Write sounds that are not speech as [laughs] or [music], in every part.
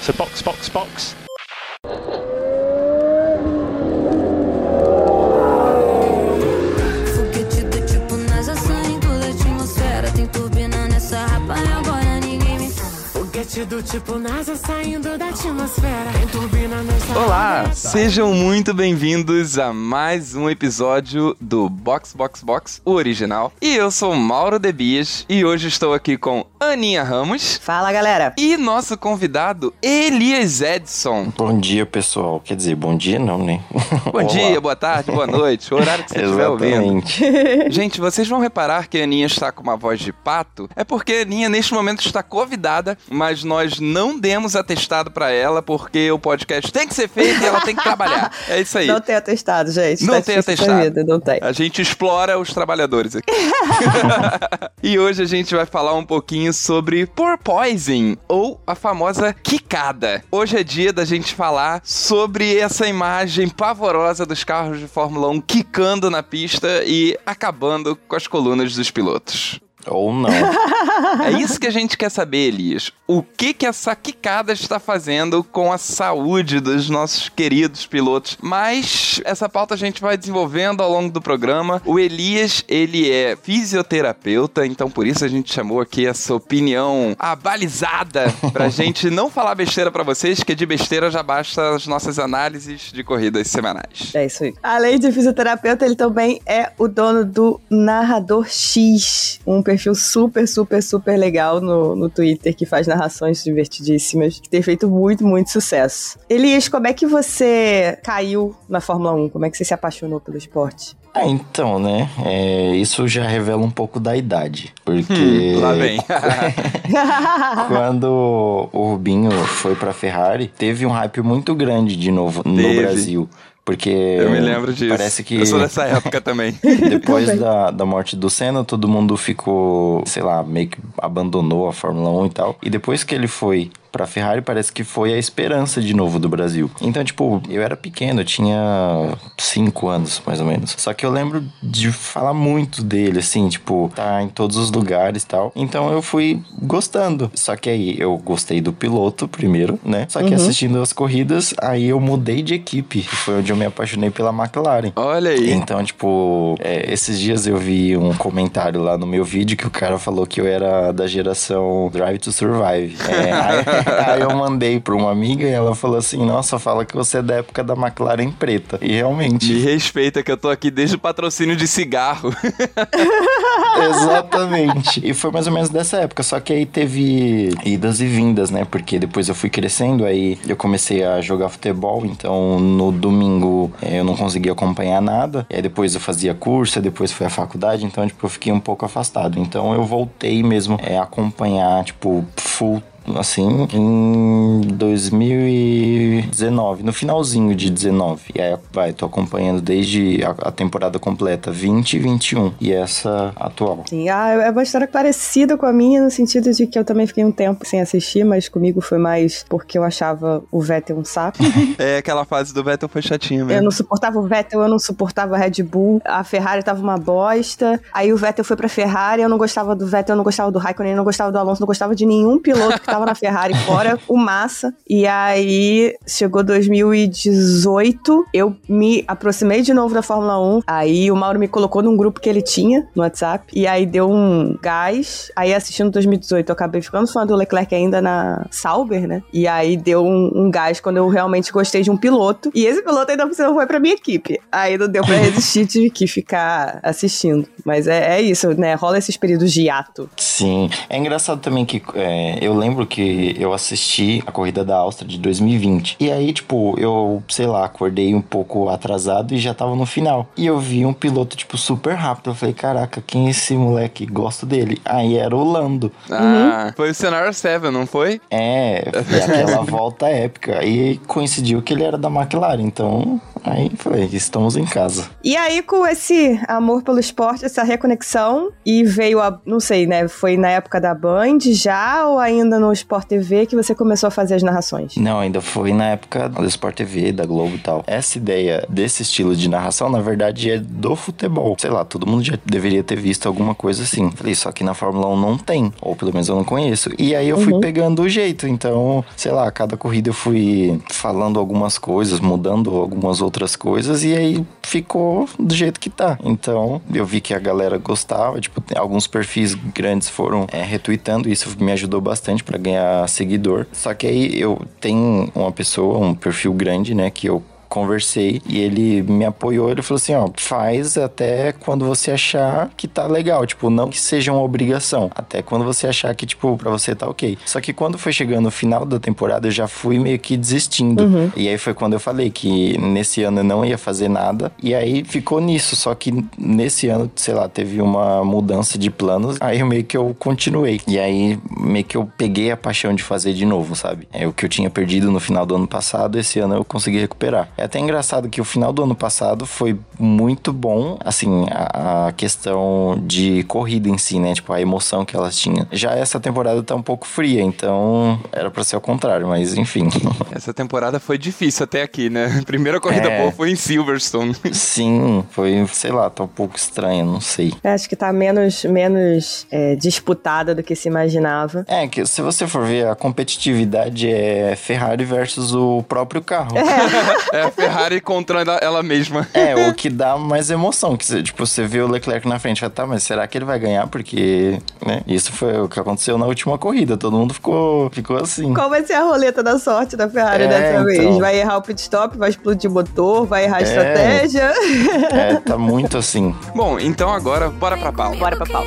So box, box, box. Tipo NASA saindo da atmosfera. Tem turbina nessa Olá, sejam muito bem-vindos a mais um episódio do Box Box Box, o original. E eu sou Mauro Debias e hoje estou aqui com Aninha Ramos Fala, galera. e nosso convidado Elias Edson. Bom dia, pessoal. Quer dizer, bom dia não, né? Bom dia, boa tarde, boa noite, o horário que você estiver ouvindo. Exatamente. [laughs] Gente, vocês vão reparar que a Aninha está com uma voz de pato. É porque a Aninha, neste momento, está convidada, mas nós não demos atestado pra ela, porque o podcast tem que ser feito e ela tem que trabalhar. É isso aí. Não tem atestado, gente. Não Tá tem atestado. Vida, não tem. A gente explora os trabalhadores aqui. [laughs] e hoje a gente vai falar um pouquinho sobre porpoising, ou a famosa quicada. Hoje é dia da gente falar sobre essa imagem pavorosa dos carros de Fórmula 1 quicando na pista e acabando com as colunas dos pilotos. Ou não. É isso que a gente quer saber, Elias. O que que essa quicada está fazendo com a saúde dos nossos queridos pilotos? Mas essa pauta a gente vai desenvolvendo ao longo do programa. O Elias, ele é fisioterapeuta, então por isso a gente chamou aqui essa opinião abalizada pra [laughs] [laughs] gente não falar besteira pra vocês, que de besteira já basta as nossas análises de corridas semanais. É isso aí. Além de fisioterapeuta, ele também é o dono do Narrador X, um perfil super, super, super legal no, no Twitter que faz narrações divertidíssimas, que tem feito muito, muito sucesso. Elias, como é que você caiu na Fórmula 1? Como é que você se apaixonou pelo esporte? Ah, então, né? é, isso já revela um pouco da idade. Porque. Lá vem. [laughs] [laughs] Quando o Rubinho foi pra Ferrari, teve um hype muito grande de novo no Teve. Brasil. Porque. Eu me lembro disso. Parece que. Eu sou dessa época também. [laughs] Depois da, da morte do Senna, todo mundo ficou, sei lá, meio que abandonou a Fórmula 1 e tal. E depois que ele foi pra Ferrari, parece que foi a esperança de novo do Brasil. Então, tipo, eu era pequeno, eu tinha 5 anos, mais ou menos. Só que eu lembro de falar muito dele, assim, tipo, tá em todos os lugares e tal. Então eu fui gostando. Só que aí eu gostei do piloto primeiro, né? Só que assistindo as corridas, aí eu mudei de equipe. Foi onde eu me apaixonei pela McLaren. Olha aí. Então, tipo, é, esses dias eu vi um comentário lá no meu vídeo que o cara falou que eu era da geração Drive to Survive. É, [laughs] [laughs] aí, eu mandei pra uma amiga e ela falou assim: Nossa, fala que você é da época da McLaren preta. E Me realmente, respeita que eu tô aqui desde o patrocínio de cigarro. [laughs] [laughs] exatamente. E foi mais ou menos dessa época. Só que aí teve idas e vindas, né? Porque depois eu fui crescendo, aí eu comecei a jogar futebol. Então no domingo eh, eu não conseguia acompanhar nada. E aí depois eu fazia curso, depois fui à faculdade. Então, tipo, eu fiquei um pouco afastado. Então eu voltei mesmo eh, a acompanhar, tipo, full assim, em 2019, no finalzinho de 19. E aí, vai, tô acompanhando desde a, a temporada completa 20 e 21. E essa atual. Sim, ah, é uma história parecida com a minha, no sentido de que eu também fiquei um tempo sem assistir, mas comigo foi mais porque eu achava o Vettel um saco. [laughs] É, aquela fase do Vettel foi chatinha Eu mesmo. não suportava o Vettel, eu não suportava a Red Bull, a Ferrari tava uma bosta. Aí o Vettel foi pra Ferrari, eu não gostava do Vettel, eu não gostava do Raikkonen, eu não gostava do Alonso, não gostava de nenhum piloto que tava na Ferrari, fora o Massa. E aí chegou 2018, eu me aproximei de novo da Fórmula 1. Aí o Mauro me colocou num grupo que ele tinha no WhatsApp, e aí deu um gás. Aí assistindo 2018, eu acabei ficando fã do Leclerc ainda na Sauber, né? E aí deu um, um gás quando eu realmente gostei de um piloto. E esse piloto ainda cima foi pra minha equipe. Aí não deu pra resistir, [laughs] tive que ficar assistindo. Mas é, é isso, né? Rola esses períodos de hiato. Sim. É engraçado também que é, eu lembro que eu assisti a corrida da Áustria de 2020. E aí, tipo, eu, sei lá, acordei um pouco atrasado e já tava no final. E eu vi um piloto, tipo, super rápido. Eu falei, caraca, quem é esse moleque? Gosto dele. Aí era o Lando. Ah, foi o Scenario 7, não foi? É, foi aquela [laughs] volta épica. E coincidiu que ele era da McLaren, então Aí falei, estamos em casa. E aí, com esse amor pelo esporte, essa reconexão, e veio a, não sei, né? Foi na época da Band já ou ainda no Sport TV que você começou a fazer as narrações? Não, ainda foi na época do Sport TV, da Globo e tal. Essa ideia desse estilo de narração, na verdade, é do futebol. Sei lá, todo mundo já deveria ter visto alguma coisa assim. Falei, só que na Fórmula 1 não tem, ou pelo menos eu não conheço. E aí eu fui Uhum. pegando o jeito, então, sei lá, cada corrida eu fui falando algumas coisas, mudando algumas outras coisas, e aí ficou do jeito que tá. Então, eu vi que a galera gostava, tipo, alguns perfis grandes foram é, retweetando, isso me ajudou bastante pra ganhar seguidor. Só que aí eu tenho uma pessoa, um perfil grande, né, que eu conversei e ele me apoiou. Ele falou assim: ó, faz até quando você achar que tá legal. Tipo, não que seja uma obrigação. Até quando você achar que, tipo, pra você tá ok. Só que quando foi chegando no final da temporada, eu já fui meio que desistindo. E aí foi quando eu falei que nesse ano eu não ia fazer nada. E aí ficou nisso. Só que nesse ano, sei lá, teve uma mudança de planos. Aí meio que eu continuei. E aí meio que eu peguei a paixão de fazer de novo, sabe? É o que eu tinha perdido no final do ano passado, esse ano eu consegui recuperar. É até engraçado que o final do ano passado foi muito bom, assim, a, a questão de corrida em si, né? Tipo, a emoção que elas tinham. Já essa temporada tá um pouco fria, então era pra ser o contrário, mas enfim. [laughs] Essa temporada foi difícil até aqui, né? [laughs] Primeira corrida É. boa foi em Silverstone. [laughs] Sim, foi, sei lá, tá um pouco estranho, não sei. Eu Acho que tá menos, menos é, disputada do que se imaginava. É, que se você for ver, a competitividade é Ferrari versus o próprio carro. É a Ferrari contra ela- mesma. É, o que dá mais emoção. Que, você- tipo, você vê o Leclerc na frente, fala, tá, mas será que ele vai ganhar? Porque, né, isso foi o que aconteceu na última corrida. Todo mundo ficou, ficou assim. Qual vai ser a roleta da sorte da Ferrari É, dessa vez? então. Vai errar o pit stop, vai explodir o motor, vai errar a É. estratégia? É, tá muito assim. Bom, então agora bora pra pau. Bora pra pau.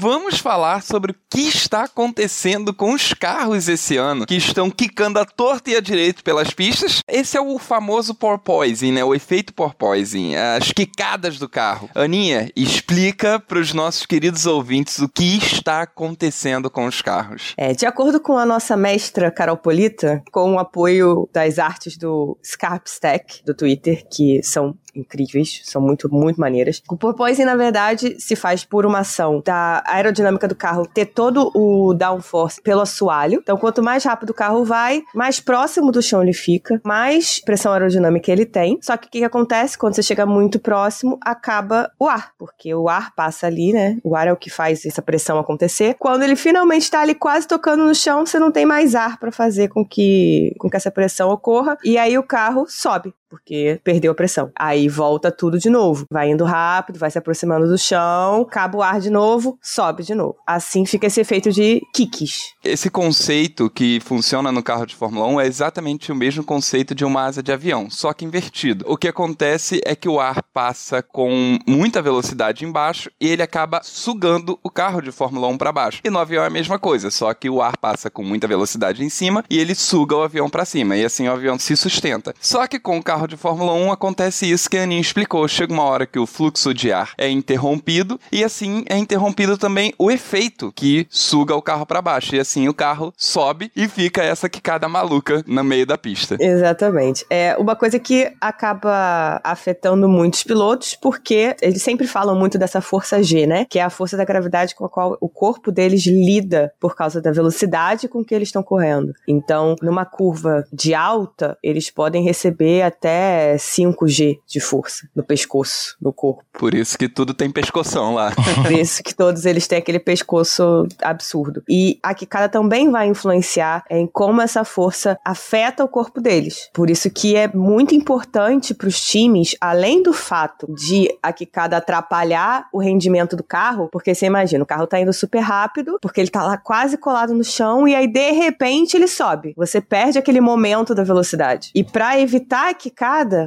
Vamos falar sobre o que está acontecendo com os carros esse ano, que estão quicando à torta e à direita pelas pistas. Esse é o famoso porpoising, né? O efeito porpoising, as quicadas do carro. Aninha, explica para os nossos queridos ouvintes o que está acontecendo com os carros. É, de acordo com a nossa mestra Carol Polita, com o apoio das artes do Scarp Stack do Twitter, que são incríveis, são muito, muito maneiras. O porpoising, na verdade, se faz por uma ação da aerodinâmica do carro ter todo o downforce pelo assoalho. Então, quanto mais rápido o carro vai, mais próximo do chão ele fica, mais pressão aerodinâmica ele tem. Só que o que, que acontece? Quando você chega muito próximo, acaba o ar, porque o ar passa ali, né? O ar é o que faz essa pressão acontecer. Quando ele finalmente está ali quase tocando no chão, você não tem mais ar para fazer com que, com que essa pressão ocorra. E aí o carro sobe porque perdeu a pressão. Aí volta tudo de novo. Vai indo rápido, vai se aproximando do chão, acaba o ar de novo, sobe de novo. Assim fica esse efeito de kicks. Esse conceito que funciona no carro de Fórmula 1 é exatamente o mesmo conceito de uma asa de avião, só que invertido. O que acontece é que o ar passa com muita velocidade embaixo e ele acaba sugando o carro de Fórmula 1 para baixo. E no avião é a mesma coisa, só que o ar passa com muita velocidade em cima e ele suga o avião para cima, e assim o avião se sustenta. Só que com o carro de Fórmula 1 acontece isso que a Aninha explicou. Chega uma hora que o fluxo de ar é interrompido e assim é interrompido também o efeito que suga o carro para baixo. E assim o carro sobe e fica essa quicada maluca no meio da pista. Exatamente. É uma coisa que acaba afetando muitos pilotos, porque eles sempre falam muito dessa força G, né? Que é a força da gravidade com a qual o corpo deles lida por causa da velocidade com que eles estão correndo. Então, numa curva de alta, eles podem receber até 5G de força no pescoço, no corpo. Por isso que tudo tem pescoção lá. [laughs] Por isso que todos eles têm aquele pescoço absurdo. E a quicada também vai influenciar em como essa força afeta o corpo deles. Por isso que é muito importante para os times, além do fato de a quicada atrapalhar o rendimento do carro, porque você imagina, o carro tá indo super rápido, porque ele tá lá quase colado no chão e aí de repente ele sobe. Você perde aquele momento da velocidade. E para evitar que quicada,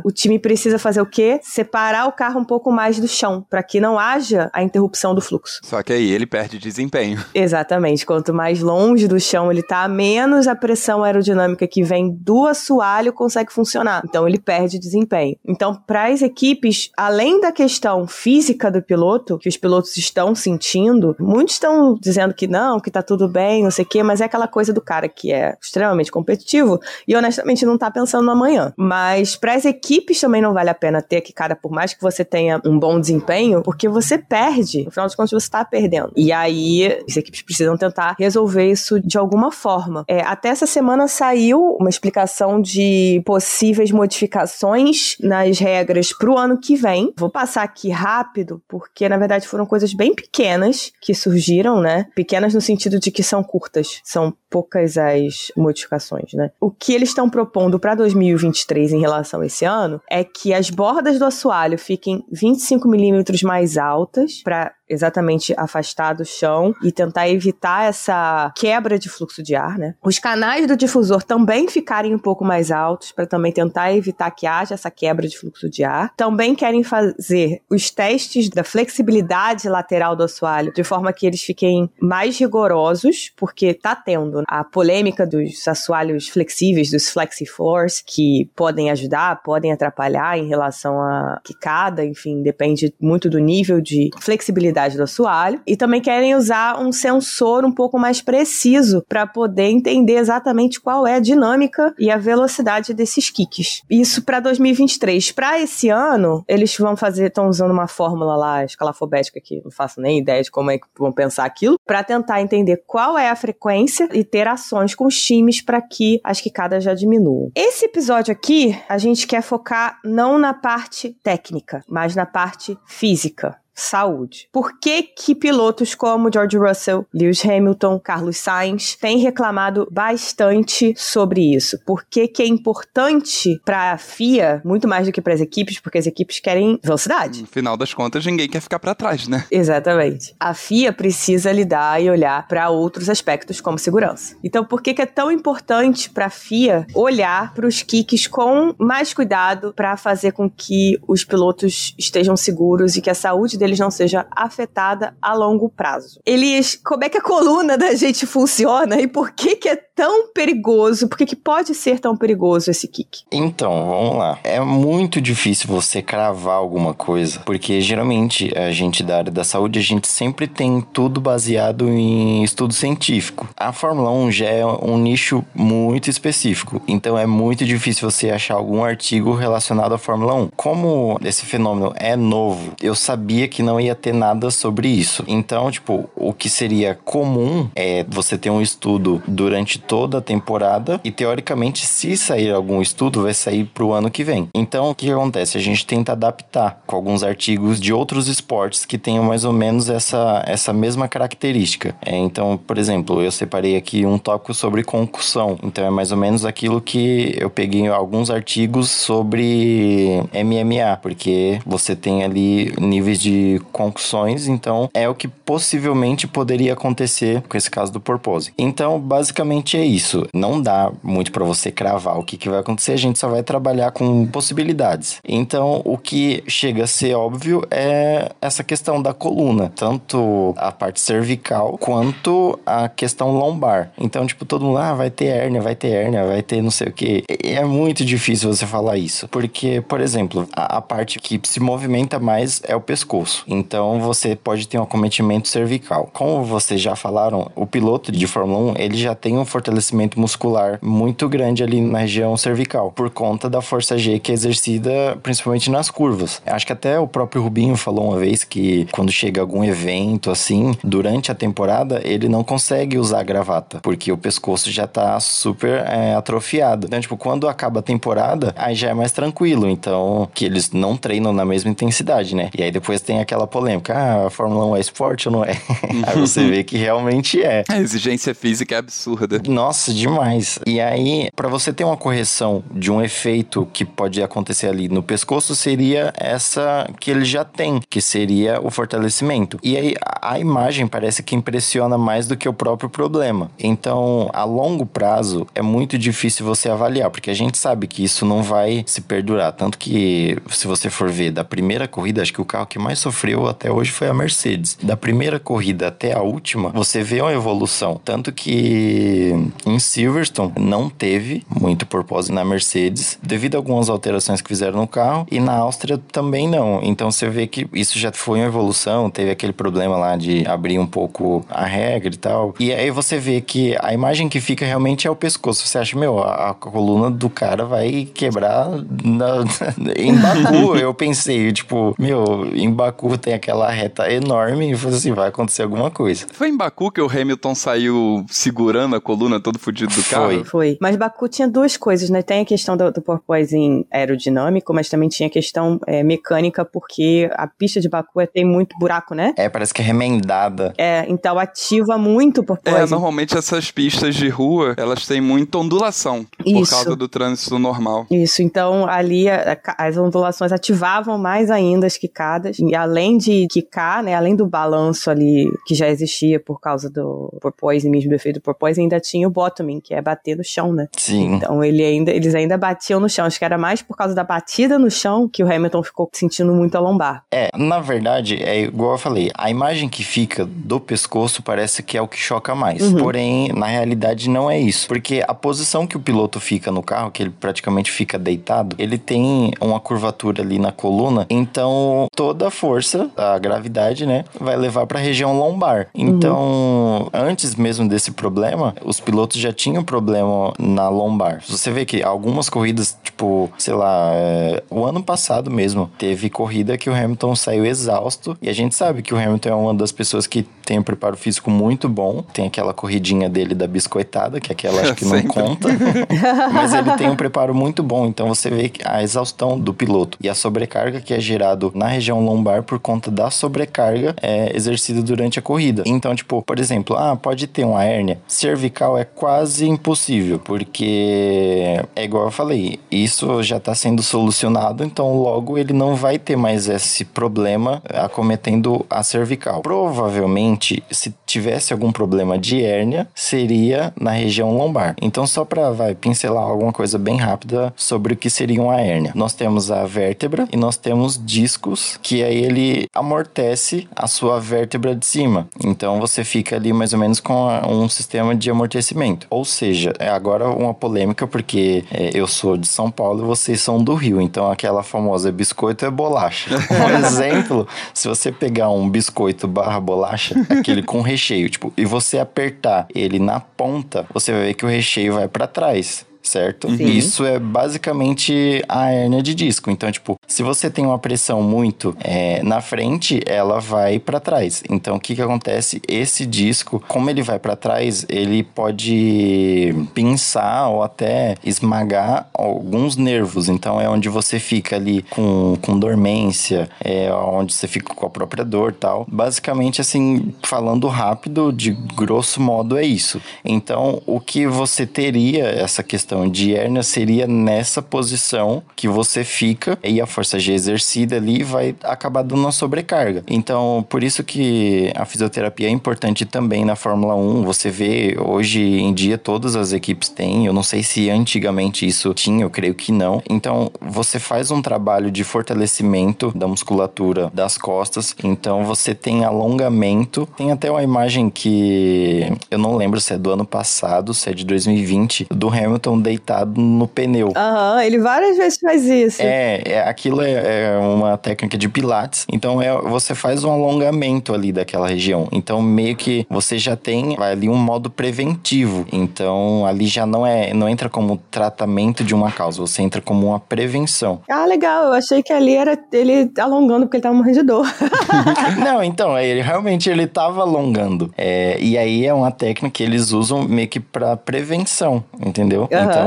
o time precisa fazer o quê? Separar o carro um pouco mais do chão, para que não haja a interrupção do fluxo. Só que aí ele perde desempenho. [laughs] Exatamente. Quanto mais longe do chão ele tá, menos a pressão aerodinâmica que vem do assoalho consegue funcionar. Então ele perde desempenho. Então, para as equipes, além da questão física do piloto, que os pilotos estão sentindo, muitos estão dizendo que não, que tá tudo bem, não sei o quê, mas é aquela coisa do cara que é extremamente competitivo e honestamente não tá pensando no amanhã. Mas para as equipes também não vale a pena ter que, cara, por mais que você tenha um bom desempenho, porque você perde. No final de contas, você tá perdendo. E aí, as equipes precisam tentar resolver isso de alguma forma. É, até essa semana saiu uma explicação de possíveis modificações nas regras pro ano que vem. Vou passar aqui rápido, porque na verdade foram coisas bem pequenas que surgiram, né? Pequenas no sentido de que são curtas. São poucas as modificações, né? O que eles estão propondo para 2023 em relação a esse ano é que as bordas do assoalho fiquem 25 milímetros mais altas para exatamente afastar do chão e tentar evitar essa quebra de fluxo de ar, né? Os canais do difusor também ficarem um pouco mais altos para também tentar evitar que haja essa quebra de fluxo de ar. Também querem fazer os testes da flexibilidade lateral do assoalho de forma que eles fiquem mais rigorosos, porque tá tendo a polêmica dos assoalhos flexíveis, dos flexifloors, que podem ajudar, podem atrapalhar em relação à quicada, enfim, depende muito do nível de flexibilidade do assoalho e também querem usar um sensor um pouco mais preciso para poder entender exatamente qual é a dinâmica e a velocidade desses kicks. Isso para 2023. Para esse ano, eles vão fazer, estão usando uma fórmula lá escalafobética que não faço nem ideia de como é que vão pensar aquilo, para tentar entender qual é a frequência e ter ações com os times para que as quicadas já diminuam. Esse episódio aqui, a gente quer focar não na parte técnica, mas na parte física saúde. Por que que pilotos como George Russell, Lewis Hamilton, Carlos Sainz têm reclamado bastante sobre isso? Por que que é importante para a FIA, muito mais do que para as equipes, porque as equipes querem velocidade. No final das contas, ninguém quer ficar para trás, né? Exatamente. A FIA precisa lidar e olhar para outros aspectos como segurança. Então, por que que é tão importante para a FIA olhar para os kicks com mais cuidado para fazer com que os pilotos estejam seguros e que a saúde deles não seja afetada a longo prazo. Eles, como é que a coluna da gente funciona e por que que é tão perigoso? Por que que pode ser tão perigoso esse kick? Então, vamos lá. É muito difícil você cravar alguma coisa, porque geralmente a gente da área da saúde, a gente sempre tem tudo baseado em estudo científico. A Fórmula 1 já é um nicho muito específico, então é muito difícil você achar algum artigo relacionado à Fórmula 1. Como esse fenômeno é novo, eu sabia que não ia ter nada sobre isso. Então, tipo, o que seria comum é você ter um estudo durante toda a temporada e teoricamente, se sair algum estudo, vai sair pro ano que vem. Então, o que acontece? A gente tenta adaptar com alguns artigos de outros esportes que tenham mais ou menos essa, essa mesma característica. É, então, por exemplo, eu separei aqui um tópico sobre concussão. Então, é mais ou menos aquilo que eu peguei alguns artigos sobre MMA, porque você tem ali níveis de concussões, então é o que possivelmente poderia acontecer com esse caso do porpose. Então, basicamente é isso. Não dá muito para você cravar o que, que vai acontecer, a gente só vai trabalhar com possibilidades. Então, o que chega a ser óbvio é essa questão da coluna, tanto a parte cervical quanto a questão lombar. Então, tipo, todo mundo, ah, vai ter hérnia, vai ter hérnia, vai ter não sei o que. É muito difícil você falar isso, porque, por exemplo, a, a parte que se movimenta mais é o pescoço. Então você pode ter um acometimento cervical. Como vocês já falaram, o piloto de Fórmula 1 ele já tem um fortalecimento muscular muito grande ali na região cervical, por conta da força G que é exercida principalmente nas curvas. Acho que até o próprio Rubinho falou uma vez que quando chega algum evento assim, durante a temporada, ele não consegue usar gravata, porque o pescoço já tá super é, atrofiado. Então, tipo, quando acaba a temporada, aí já é mais tranquilo. Então, que eles não treinam na mesma intensidade, né? E aí depois tem tem aquela polêmica, ah, a Fórmula 1 é esporte ou não é? [laughs] aí você vê que realmente é. A exigência física é absurda. Nossa, demais. E aí, para você ter uma correção de um efeito que pode acontecer ali no pescoço, seria essa que ele já tem, que seria o fortalecimento. E aí, a imagem parece que impressiona mais do que o próprio problema. Então, a longo prazo, é muito difícil você avaliar, porque a gente sabe que isso não vai se perdurar. Tanto que, se você for ver da primeira corrida, acho que o carro que mais sofreu até hoje foi a Mercedes. Da primeira corrida até a última, você vê uma evolução. Tanto que em Silverstone não teve muito propósito na Mercedes, devido a algumas alterações que fizeram no carro, e na Áustria também não. Então você vê que isso já foi uma evolução, teve aquele problema lá de abrir um pouco a regra e tal. E aí você vê que a imagem que fica realmente é o pescoço. Você acha, meu, a, a coluna do cara vai quebrar na, [laughs] em Baku. eu pensei, tipo, meu, em Baku tem aquela reta enorme e falei assim, vai acontecer alguma coisa. Foi em Baku que o Hamilton saiu segurando a coluna todo fudido do carro? Foi. Foi. Mas Baku tinha duas coisas, né? Tem a questão do, do porpoising aerodinâmico, mas também tinha a questão é, mecânica, porque a pista de Baku é, tem muito buraco, né? É, parece que é remendada. É, então ativa muito o porpoising. É, normalmente essas pistas de rua, elas têm muita ondulação por Isso. causa do trânsito normal. Isso, então ali a- a- as ondulações ativavam mais ainda as quicadas, e além de quicar, né, além do balanço ali que já existia por causa do porpoising, mesmo do efeito do porpoising, ainda tinha o bottoming, que é bater no chão, né? Sim. Então ele ainda, eles ainda batiam no chão, acho que era mais por causa da batida no chão que o Hamilton ficou sentindo muito a lombar. É, na verdade, é igual eu falei, a imagem que fica do pescoço parece que é o que choca mais. Uhum. Porém, na realidade, não é isso. Porque a posição que o piloto fica no carro, que ele praticamente fica deitado, ele tem uma curvatura ali na coluna, então toda a força, a gravidade, né, vai levar para a região lombar. Então, antes mesmo desse problema, os pilotos já tinham problema na lombar. Você vê que algumas corridas, tipo, sei lá, é, o ano passado mesmo, teve corrida que o Hamilton saiu exausto. E a gente sabe que o Hamilton é uma das pessoas que tem um preparo físico muito bom. Tem aquela corridinha dele da biscoitada, que aquela acho que não [laughs] conta. [laughs] Mas ele tem um preparo muito bom. Então você vê que a exaustão do piloto e a sobrecarga que é gerado na região lombar por conta da sobrecarga é exercida durante a corrida. Então, tipo, por exemplo, ah, pode ter uma hérnia cervical é quase impossível, porque é igual eu falei, isso já está sendo solucionado, então logo ele não vai ter mais esse problema acometendo a cervical. Provavelmente, se tivesse algum problema de hérnia, seria na região lombar. Então, só para vai pincelar alguma coisa bem rápida sobre o que seria uma hérnia. Nós temos a vértebra e nós temos discos que aí ele amortece a sua vértebra de cima. Então você fica ali mais ou menos com um sistema de amortecimento. Ou seja, é agora uma polêmica porque é, eu sou de São Paulo e vocês são do Rio. Então aquela famosa biscoito é bolacha. [laughs] Um exemplo, se você pegar um biscoito barra bolacha, aquele com recheio, tipo, e você apertar ele na ponta, você vai ver que o recheio vai para trás. Certo? Sim. Isso é basicamente a hérnia de disco. Então, tipo, se você tem uma pressão muito é, na frente, ela vai para trás. Então, o que que acontece? Esse disco, como ele vai para trás, ele pode pinçar ou até esmagar alguns nervos. Então, é onde você fica ali com, com dormência, é onde você fica com a própria dor tal. Basicamente, assim, falando rápido, de grosso modo, é isso. Então, o que você teria, essa questão de hérnia, seria nessa posição que você fica e a força G exercida ali vai acabar dando uma sobrecarga. Então, por isso que a fisioterapia é importante também na Fórmula 1. Você vê, hoje em dia, todas as equipes têm. Eu não sei se antigamente isso tinha, eu creio que não. Então, você faz um trabalho de fortalecimento da musculatura das costas. Então, você tem alongamento. Tem até uma imagem que eu não lembro se é do ano passado, se é de 2020, do Hamilton deitado no pneu. Aham, ele várias vezes faz isso. É, é, aquilo é, é uma técnica de pilates. Então é, você faz um alongamento ali daquela região. Então meio que você já tem ali um modo preventivo. Então ali já não é não entra como tratamento de uma causa, você entra como uma prevenção. Ah, legal. Eu achei que ali era ele alongando porque ele tava morrendo de dor. [laughs] [laughs] não, então ele realmente ele tava alongando. É, e aí é uma técnica que eles usam meio que para prevenção, entendeu? Aham. Então,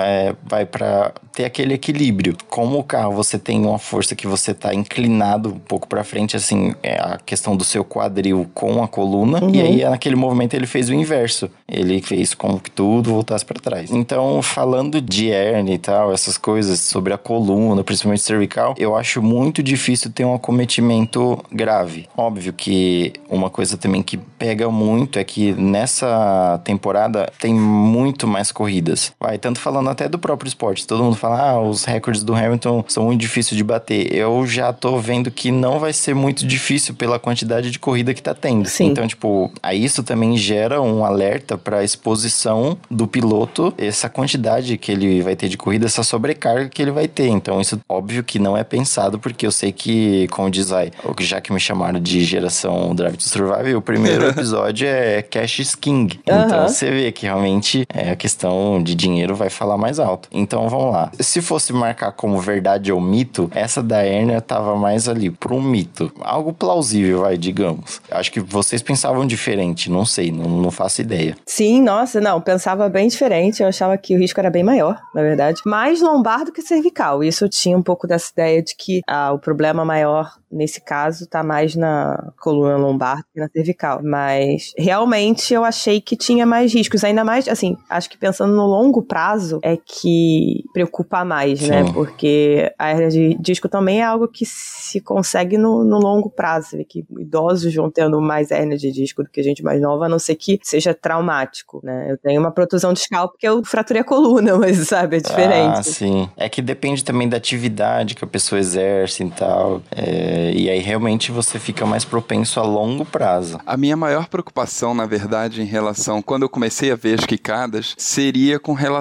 é, vai para ter aquele equilíbrio. Como o carro você tem uma força que você tá inclinado um pouco para frente, assim, é a questão do seu quadril com a coluna, Uhum. e aí naquele movimento ele fez o inverso. Ele fez com que tudo voltasse para trás. Então, falando de hernia e tal, essas coisas sobre a coluna, principalmente cervical, eu acho muito difícil ter um acometimento grave. Óbvio que uma coisa também que pega muito é que nessa temporada tem muito mais corridas. Vai, tanto falando até do próprio esporte. Todo mundo fala, ah, os recordes do Hamilton são muito difíceis de bater. Eu já tô vendo que não vai ser muito difícil pela quantidade de corrida que tá tendo. Sim. Então, tipo, aí isso também gera um alerta para exposição do piloto, essa quantidade que ele vai ter de corrida, essa sobrecarga que ele vai ter. Então, isso óbvio que não é pensado, porque eu sei que, como diz aí, já que me chamaram de geração Drive to Survive, o primeiro [laughs] episódio é Cash King. Então, Aham. você vê que realmente é, a questão de dinheiro vai falar mais alto. Então, vamos lá. Se fosse marcar como verdade ou mito, essa da hérnia tava mais ali para um mito. Algo plausível, vai, digamos. Acho que vocês pensavam diferente, não sei, não, não faço ideia. Sim, nossa, não, pensava bem diferente. Eu achava que o risco era bem maior, na verdade. Mais lombar do que cervical. Isso eu tinha um pouco dessa ideia de que ah, o problema maior nesse caso tá mais na coluna lombar do que na cervical. Mas realmente eu achei que tinha mais riscos. Ainda mais, assim, acho que pensando no longo prazo é que preocupa mais, né? Sim. Porque a hernia de disco também é algo que se consegue no, no longo prazo. Você vê que idosos vão tendo mais hernia de disco do que gente mais nova, a não ser que seja traumático, né? Eu tenho uma protusão discal porque eu fraturei a coluna, [laughs] mas sabe, é diferente. Ah, sim. É que depende também da atividade que a pessoa exerce e tal. É, e aí realmente você fica mais propenso a longo prazo. A minha maior preocupação, na verdade, em relação, quando eu comecei a ver as quicadas, seria com relação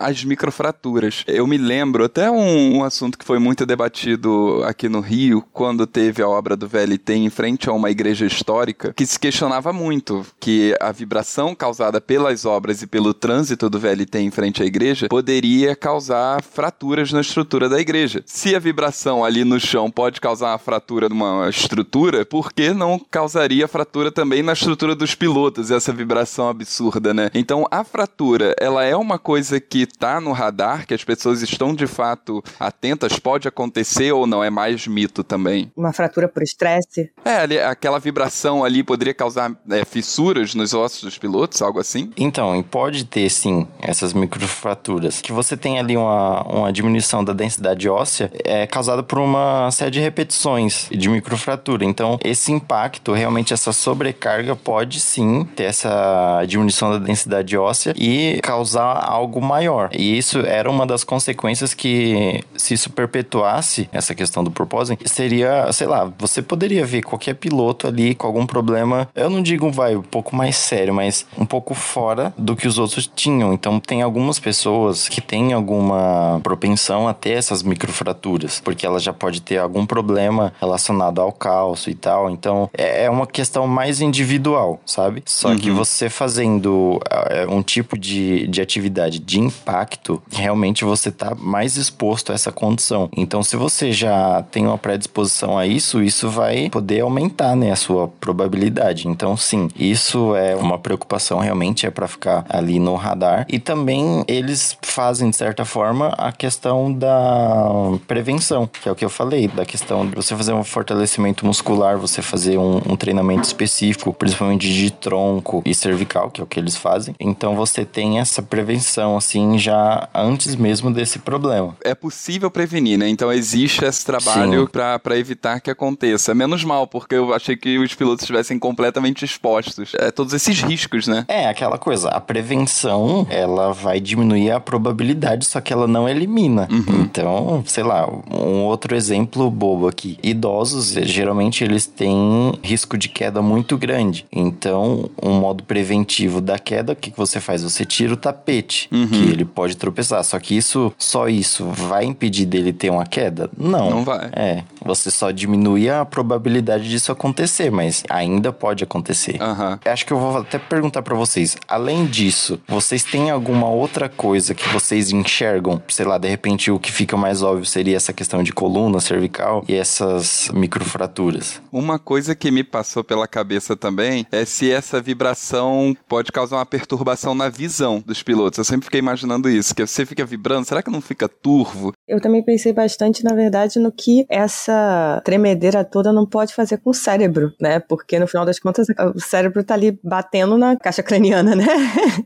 às microfraturas. Eu me lembro, até um, um assunto que foi muito debatido aqui no Rio, quando teve a obra do VLT em frente a uma igreja histórica, que se questionava muito que a vibração causada pelas obras e pelo trânsito do VLT em frente à igreja poderia causar fraturas na estrutura da igreja. Se a vibração ali no chão pode causar uma fratura numa estrutura, por que não causaria fratura também na estrutura dos pilotos, essa vibração absurda, né? Então, a fratura, ela é uma coisa que tá no radar, que as pessoas estão de fato atentas, pode acontecer ou não, é mais mito também. Uma fratura por estresse. É, ali, aquela vibração ali poderia causar é, fissuras nos ossos dos pilotos, algo assim? Então, e pode ter sim essas microfraturas. Que você tem ali uma, uma diminuição da densidade óssea é causada por uma série de repetições de microfratura. Então, esse impacto, realmente essa sobrecarga pode sim ter essa diminuição da densidade óssea e causar algo maior. E isso era uma das consequências que, se isso perpetuasse essa questão do propósito, seria, sei lá, você poderia ver qualquer piloto ali com algum problema, eu não digo vai um pouco mais sério, mas um pouco fora do que os outros tinham. Então tem algumas pessoas que têm alguma propensão a ter essas microfraturas, porque ela já pode ter algum problema relacionado ao cálcio e tal. Então é é uma questão mais individual, sabe? Só que você fazendo é, um tipo de, de atividade de impacto, realmente você tá mais exposto a essa condição. Então, se você já tem uma predisposição a isso, isso vai poder aumentar, né, a sua probabilidade. Então, sim, isso é uma preocupação realmente é para ficar ali no radar. E também eles fazem de certa forma a questão da prevenção, que é o que eu falei, da questão de você fazer um fortalecimento muscular, você fazer um, um treinamento específico, principalmente de tronco e cervical, que é o que eles fazem. Então você tem essa prevenção assim já antes mesmo desse problema. É possível prevenir, né? Então existe esse trabalho pra evitar que aconteça. Menos mal, porque eu achei que os pilotos estivessem completamente expostos a todos esses riscos, né? É aquela coisa, a prevenção ela vai diminuir a probabilidade, só que ela não elimina. Então, sei lá, um outro exemplo bobo aqui. Idosos, eh, geralmente eles têm risco de queda muito grande. Então, um modo preventivo da queda, o que, que você faz? Você tira o tapete, que ele pode tropeçar. Só que isso, só isso, vai impedir dele ter uma queda? Não. Não vai. É, você só diminui a probabilidade disso acontecer, mas ainda pode acontecer. Aham. Acho que eu vou até perguntar pra vocês. Além disso, vocês têm alguma outra coisa que vocês enxergam? Sei lá, de repente o que fica mais óbvio seria essa questão de coluna cervical e essas microfraturas. Uma coisa que me passou pela cabeça também é se essa vibração pode causar uma perturbação na visão dos pilotos. Eu sempre fiquei imaginando isso, que você fica vibrando, será que não fica turvo? Eu também pensei bastante, na verdade, no que essa tremedeira toda não pode fazer com o cérebro, né? Porque no final das contas o cérebro tá ali batendo na caixa craniana, né? [laughs]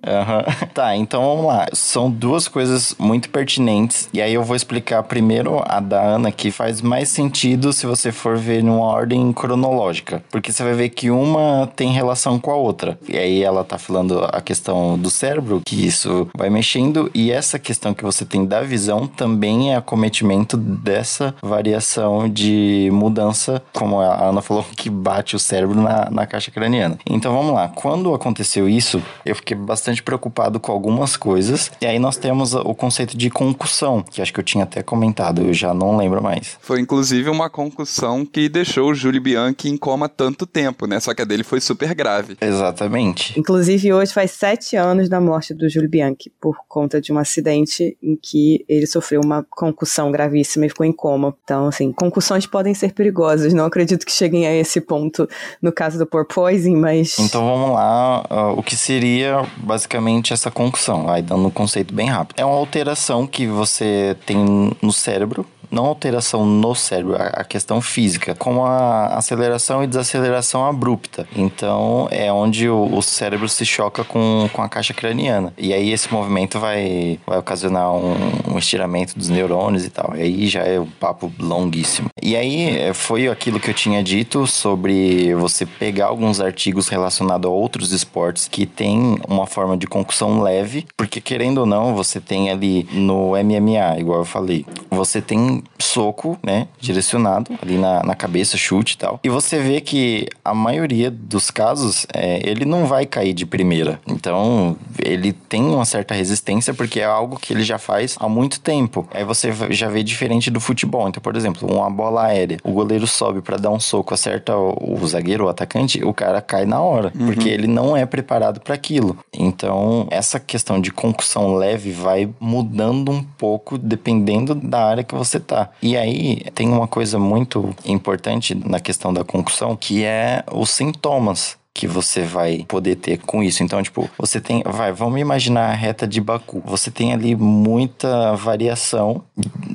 Uhum. Tá, então vamos lá. São duas coisas muito pertinentes. E aí eu vou explicar primeiro a da Ana, que faz mais sentido se você for ver numa ordem cronológica. Porque você vai ver que uma tem relação com a outra. E aí ela tá falando a questão do cérebro, que isso vai mexendo. E essa questão que você tem da visão também é acometimento dessa variação de mudança, como a Ana falou, [laughs] que bate o cérebro na, na caixa craniana. Então vamos lá. Quando aconteceu isso, eu fiquei bastante preocupado com algumas coisas. E aí nós temos o conceito de concussão, que acho que eu tinha até comentado, eu já não lembro mais. Foi inclusive uma concussão que deixou o Júlio Bianchi em coma tanto tempo, né? Só que a dele foi super grave. Exatamente. Inclusive, hoje faz sete anos da morte do Júlio Bianchi, por conta de um acidente em que ele sofreu uma concussão gravíssima e ficou em coma. Então, assim, concussões podem ser perigosas. Não acredito que cheguem a esse ponto no caso do porpoising, mas. Então vamos lá, uh, o que seria basicamente essa concussão? Aí dando um conceito bem rápido. É uma alteração que você tem no cérebro não alteração no cérebro, a questão física, como a aceleração e desaceleração abrupta. Então, é onde o, o, cérebro se choca com, com a caixa craniana. E aí, esse movimento vai, vai ocasionar um, um estiramento dos neurônios e tal. E aí já é um papo longuíssimo. E aí, é, foi aquilo que eu tinha dito sobre você pegar alguns artigos relacionados a outros esportes que tem uma forma de concussão leve, porque querendo ou não, você tem ali no MMA, igual eu falei, você tem soco, né? Direcionado ali na, na cabeça, chute e tal. E você vê que a maioria dos casos, é, ele não vai cair de primeira. Então, ele tem uma certa resistência porque é algo que ele já faz há muito tempo. Aí você já vê diferente do futebol. Então, por exemplo, uma bola aérea, o goleiro sobe para dar um soco, acerta o, o zagueiro, o atacante, o cara cai na hora, uhum. porque ele não é preparado para aquilo. Então, essa questão de concussão leve vai mudando um pouco dependendo da área que você tá. E aí tem uma coisa muito importante na questão da concussão, que é os sintomas que você vai poder ter com isso. Então, tipo, você tem, vai, vamos imaginar a reta de Baku. Você tem ali muita variação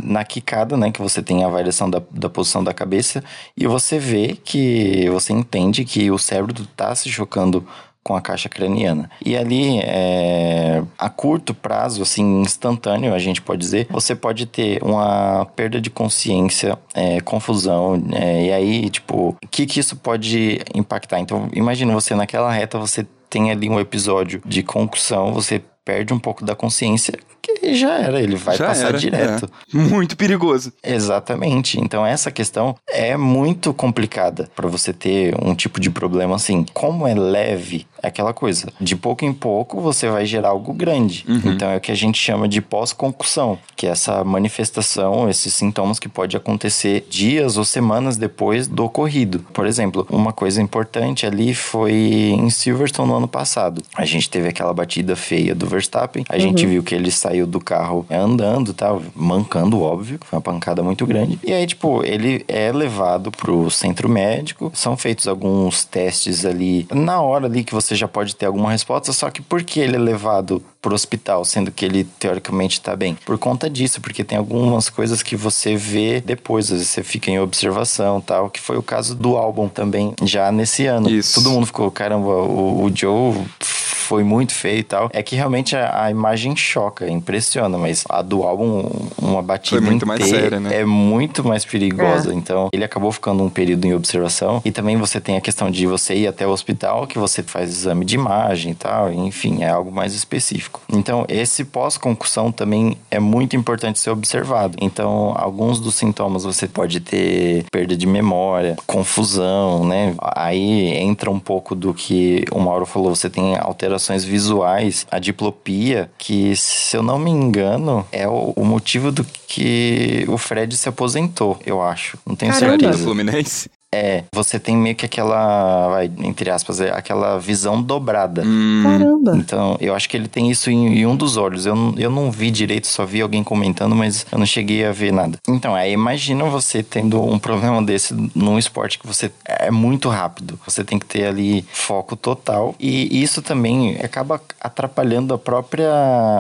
na quicada, né? Que você tem a variação da, da posição da cabeça e você vê que você entende que o cérebro tá se chocando com a caixa craniana. E ali, é, a curto prazo, assim, instantâneo, a gente pode dizer, você pode ter uma perda de consciência, é, confusão, é, e aí, tipo, o que que isso pode impactar? Então, imagina você naquela reta, você tem ali um episódio de concussão, você perde um pouco da consciência, que já era, ele vai já passar era, direto. É. Muito perigoso. Exatamente. Então essa questão é muito complicada para você ter um tipo de problema assim. Como é leve, é aquela coisa. De pouco em pouco você vai gerar algo grande. Uhum. Então é o que a gente chama de pós-concussão, que é essa manifestação, esses sintomas que pode acontecer dias ou semanas depois do ocorrido. Por exemplo, uma coisa importante ali foi em Silverstone no ano passado. A gente teve aquela batida feia do Verstappen. A uhum. gente viu que ele saiu do carro andando, tá? Mancando, óbvio. Foi uma pancada muito grande. E aí, tipo, ele é levado pro centro médico. São feitos alguns testes ali na hora ali que você já pode ter alguma resposta. Só que por que ele é levado pro hospital, sendo que ele teoricamente tá bem? Por conta disso, porque tem algumas coisas que você vê depois, às vezes você fica em observação tal, que foi o caso do álbum também, já nesse ano. Isso. Todo mundo ficou, caramba, o, o Joe foi muito feio e tal. É que realmente a, a, imagem choca, impressiona, mas a do álbum, uma batida foi muito mais séria, né? é muito mais perigosa. É. Então, ele acabou ficando um período em observação. E também você tem a questão de você ir até o hospital, que você faz exame de imagem e tal. Enfim, é algo mais específico. Então, esse pós-concussão também é muito importante ser observado. Então, alguns dos sintomas você pode ter perda de memória, confusão, né? Aí entra um pouco do que o Mauro falou, você tem alterações alterações visuais, a diplopia, que se eu não me engano, é o, o motivo do que o Fred se aposentou, eu acho. Não tenho Caramba. certeza. Fluminense? É, você tem meio que aquela, vai, entre aspas, é aquela visão dobrada. Hum, Caramba. Então, eu acho que ele tem isso em, em um dos olhos. Eu, não- eu não vi direito, só vi alguém comentando, mas eu não cheguei a ver nada. Então, aí imagina você tendo um problema desse num esporte que você é muito rápido. Você tem que ter ali foco total. E isso também acaba atrapalhando a própria.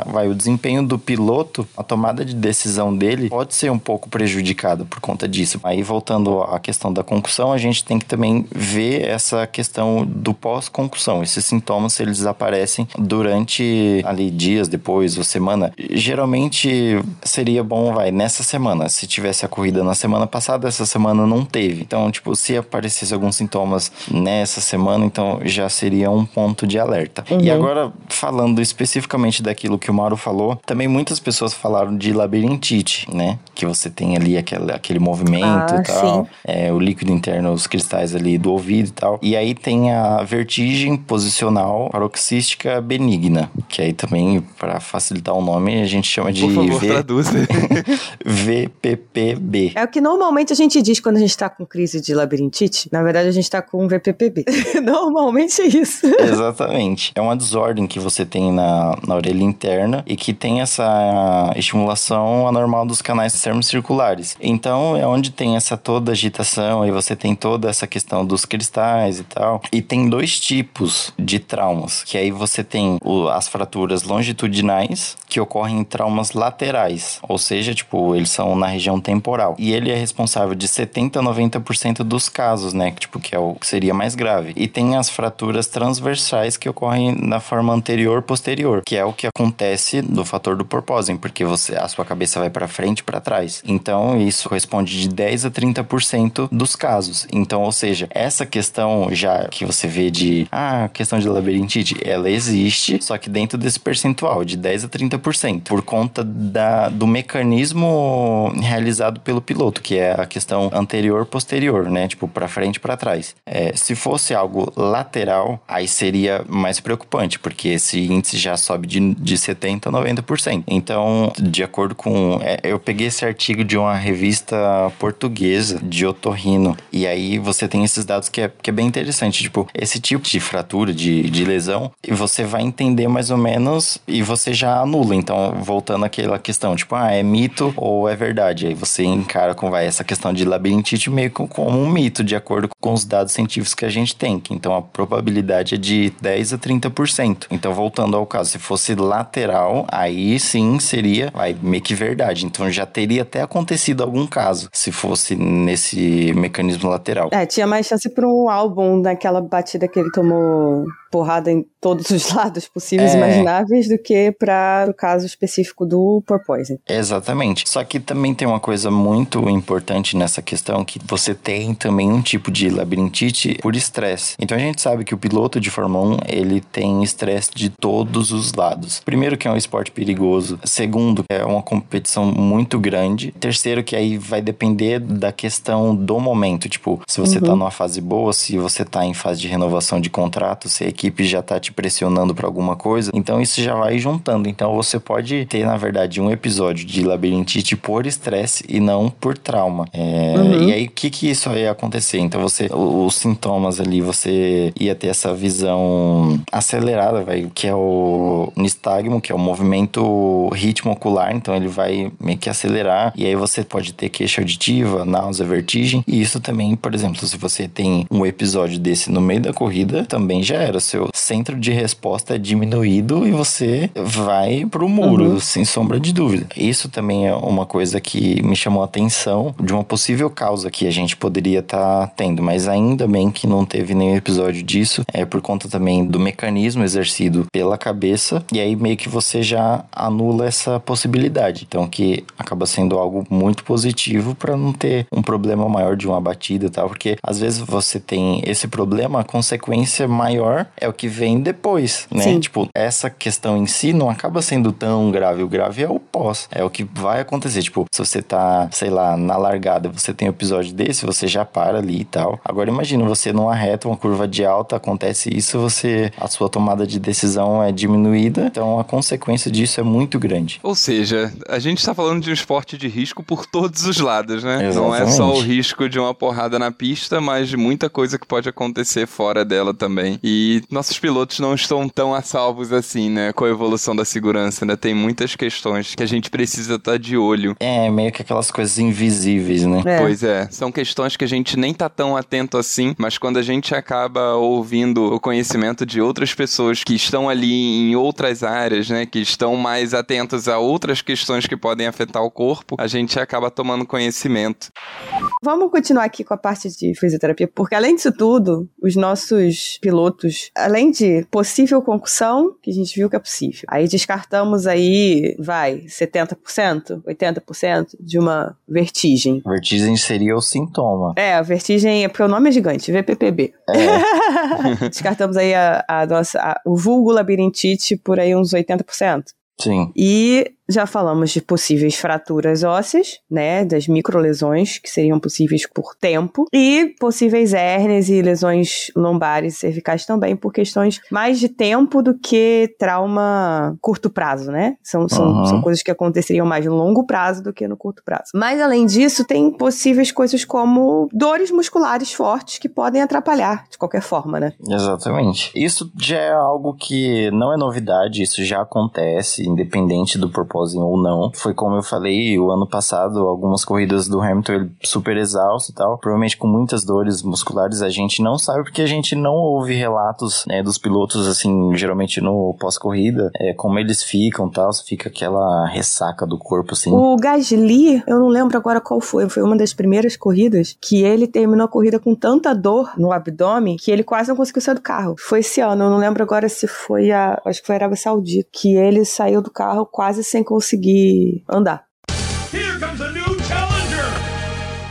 Vai, o desempenho do piloto, a tomada de decisão dele pode ser um pouco prejudicada por conta disso. Aí, voltando à questão da concussão, a gente tem que também ver essa questão do pós-concussão. Esses sintomas, se eles aparecem durante ali dias depois ou semana, geralmente seria bom, vai, nessa semana. Se tivesse a corrida na semana passada, essa semana não teve. Então, tipo, se aparecesse alguns sintomas nessa semana, então já seria um ponto de alerta. E agora, falando especificamente daquilo que o Mauro falou, também muitas pessoas falaram de labirintite, né? Que você tem ali aquele, aquele movimento Ah, e tal. É, o líquido interno, os cristais ali do ouvido e tal. E aí tem a vertigem posicional paroxística benigna, que aí também, para facilitar o nome, a gente chama de por favor, V- traduza. [laughs] VPPB. É o que normalmente a gente diz quando a gente tá com crise de labirintite. Na verdade, a gente tá com VPPB. [laughs] normalmente é isso. [laughs] Exatamente. É uma desordem que você tem na, na orelha interna e que tem essa estimulação anormal dos canais circulares. Então, é onde tem essa toda agitação, aí você tem toda essa questão dos cristais e tal. E tem dois tipos de traumas, que aí você tem o- as fraturas longitudinais, que ocorrem em traumas laterais, ou seja, tipo, eles são na região temporal. E ele é responsável de 70 a 90% dos casos, né? Tipo, que é o que seria mais grave. E tem as fraturas transversais que ocorrem na forma anterior posterior, que é o que acontece do fator do porpoising, porque você a sua cabeça vai para frente e para trás. Então, isso corresponde de 10 a 30% dos casos. Então, ou seja, essa questão já que você vê de ah, questão de labirintite, ela existe, só que dentro desse percentual de 10 a 30%, por conta da, do mecanismo realizado pelo piloto, que é a questão anterior posterior, né? Tipo, para frente para trás. É, se fosse algo lateral, aí seria mais preocupante, porque esse índice já sobe de, de 70% a 90%. Então, de acordo com. é, eu peguei esse artigo de uma revista portuguesa de otorrino, e aí você tem esses dados que é, que é bem interessante. Tipo, esse tipo de fratura, de, de lesão, e você vai entender mais ou menos e você já anula. Então, voltando àquela questão, tipo, ah, é mito ou é verdade? Aí você encara com vai, essa questão de labirintite meio como um mito, de acordo com os dados científicos que a gente tem. Então, a probabilidade é de 10 a 30%. Então, voltando ao caso, se fosse lateral, aí sim seria vai, meio que verdade. Então, já teria até acontecido algum caso se fosse nesse mecanismo lateral. É, tinha mais chance pra um álbum naquela batida que ele tomou porrada em todos os [laughs] lados possíveis e É. imagináveis do que para o caso específico do porpoising. Exatamente. Só que também tem uma coisa muito importante nessa questão que você tem também um tipo de labirintite por estresse. Então a gente sabe que o piloto de Fórmula 1, ele tem estresse de todos os lados. Primeiro que é um esporte perigoso, segundo que é uma competição muito grande, terceiro que aí vai depender da questão do momento, tipo, se você tá numa fase boa, se você tá em fase de renovação de contrato, se a equipe já tá te pressionando pra alguma coisa, então isso já vai juntando. Então você pode ter, na verdade, um episódio de labirintite por estresse e não por trauma. É, E aí, o que que isso ia acontecer? Então você, os sintomas ali, você ia ter essa visão acelerada, vai, que é o nistagmo, que é o movimento ritmo ocular, então ele vai meio que acelerar, e aí você pode ter queixa auditiva, náusea, vertigem, e isso também, por exemplo, se você tem um episódio desse no meio da corrida, também já era, seu centro de resposta é diminuído e você vai pro muro, sem sombra de dúvida. Isso também é uma coisa que me chamou a atenção de uma possível causa que a gente poderia estar tendo, mas ainda bem que não teve nenhum episódio disso, é por conta também do mecanismo exercido pela cabeça, e aí meio que você já anula essa possibilidade. Então que acaba sendo algo muito positivo para não ter um problema maior de uma batida e tal, porque às vezes você tem esse problema, a consequência maior é o que vem depois, né? Sim. Tipo, essa questão em si não acaba sendo tão grave. O grave é o pós. É o que vai acontecer. Tipo, se você tá, sei lá, na largada, você tem um episódio desse, você já para ali e tal. Agora imagina você numa reta, uma curva de alta, acontece isso, você a sua tomada de decisão é diminuída, então a consequência disso é muito grande. Ou seja, a gente está falando de um esporte de risco por todos os lados, né? Não é Exatamente. só o risco de uma porrada na pista, mas de muita coisa que pode acontecer fora dela também. E nossos pilotos não estão tão a salvos assim, né? Com a evolução da segurança, né? Tem muitas questões que a gente precisa estar de olho. É meio que aquelas coisas invisíveis, né? É. Pois é, são questões que a gente nem tá tão atento assim, mas quando a gente acaba ouvindo o conhecimento de outras pessoas que estão ali em outras áreas, né, que estão mais atentas a outras questões que podem afetar o corpo, a gente acaba tomando conhecimento. Vamos continuar aqui com a parte de fisioterapia, porque além disso tudo, os nossos pilotos, além de possível concussão, que a gente viu que é possível, aí descartamos aí, vai, 70%, 80% de uma vertigem. Vertigem seria o sintoma. É, a vertigem é porque o nome é gigante, VPPB. [laughs] Descartamos aí a, a nossa, a- o vulgo labirintite por aí uns 80%. Sim. E já falamos de possíveis fraturas ósseas, né, das microlesões que seriam possíveis por tempo e possíveis hérnias e lesões lombares e cervicais também por questões mais de tempo do que trauma curto prazo, né? São, são, Uhum. são coisas que aconteceriam mais no longo prazo do que no curto prazo. Mas além disso, tem possíveis coisas como dores musculares fortes que podem atrapalhar de qualquer forma, né? Exatamente. Isso já é algo que não é novidade, isso já acontece, independente do propósito ou não. Foi como eu falei, o ano passado, algumas corridas do Hamilton, ele super exausto e tal, provavelmente com muitas dores musculares, a gente não sabe porque a gente não ouve relatos, né, dos pilotos, assim, geralmente no pós-corrida, é, como eles ficam tal, fica aquela ressaca do corpo, assim. O Gasly, eu não lembro agora qual foi, foi uma das primeiras corridas que ele terminou a corrida com tanta dor no abdômen que ele quase não conseguiu sair do carro. Foi esse ano, eu não lembro agora se foi a, acho que foi a Arábia Saudita, que ele saiu do carro quase sem conseguir andar. Here comes a new challenger.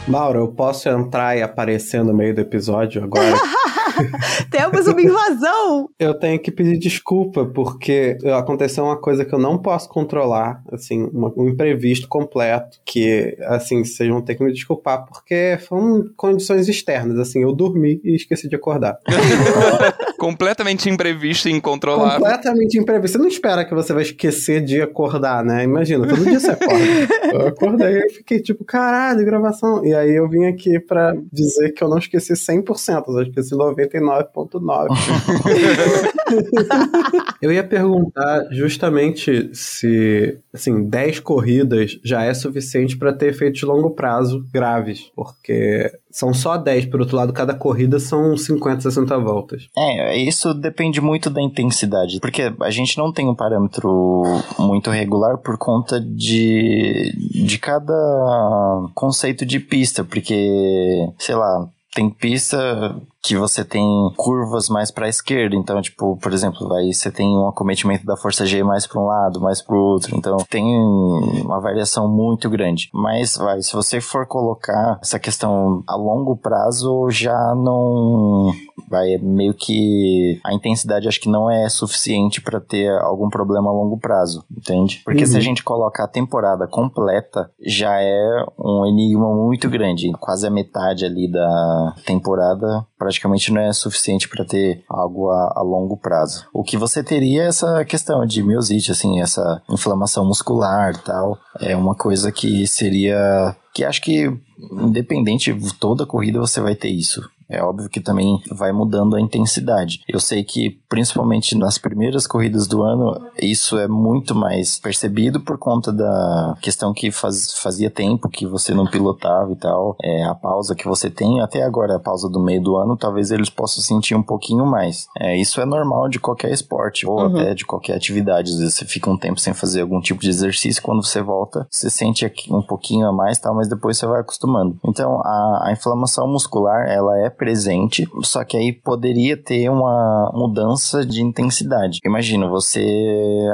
Mauro, eu posso entrar e aparecer no meio do episódio agora? [laughs] Temos uma invasão! eu tenho que pedir desculpa, porque aconteceu uma coisa que eu não posso controlar, assim, uma- um imprevisto completo, que, assim, vocês vão ter que me desculpar, porque foram condições externas, assim, eu dormi e esqueci de acordar. [laughs] Completamente imprevisto e incontrolável. Completamente imprevisto. Você não espera que você vai esquecer de acordar, né? Imagina, todo dia você acorda. [laughs] Eu acordei e fiquei tipo, caralho, gravação. E aí eu vim aqui pra dizer que eu não esqueci 100%, eu esqueci 99,9%. [laughs] eu ia perguntar justamente se, assim, 10 corridas já é suficiente pra ter efeitos de longo prazo graves, porque são só 10, por outro lado, cada corrida são 50, 60 voltas. É, isso depende muito da intensidade, porque a gente não tem um parâmetro muito regular por conta de, de cada conceito de pista, porque, sei lá, tem pista que você tem curvas mais para a esquerda, então tipo, por exemplo, aí você tem um acometimento da força G mais para um lado, mais para o outro, então tem uma variação muito grande. Mas vai, se você for colocar essa questão a longo prazo, já não vai é meio que a intensidade acho que não é suficiente para ter algum problema a longo prazo, entende? Porque se a Uhum. gente colocar a temporada completa, já é um enigma muito grande, quase a metade ali da temporada praticamente não é suficiente para ter algo a, a longo prazo. O que você teria é essa questão de miosite, assim, essa inflamação muscular tal, é uma coisa que seria que acho que independente toda corrida você vai ter isso. É óbvio que também vai mudando a intensidade. Eu sei que, principalmente nas primeiras corridas do ano, isso é muito mais percebido por conta da questão que faz, fazia tempo que você não pilotava e tal. É, a pausa que você tem, até agora a pausa do meio do ano, talvez eles possam sentir um pouquinho mais. É, isso é normal de qualquer esporte, ou Uhum. até de qualquer atividade. Às vezes você fica um tempo sem fazer algum tipo de exercício, quando você volta, você sente aqui um pouquinho a mais, tal, mas depois você vai acostumando. Então, a, a inflamação muscular, ela é presente, só que aí poderia ter uma mudança de intensidade. Imagina você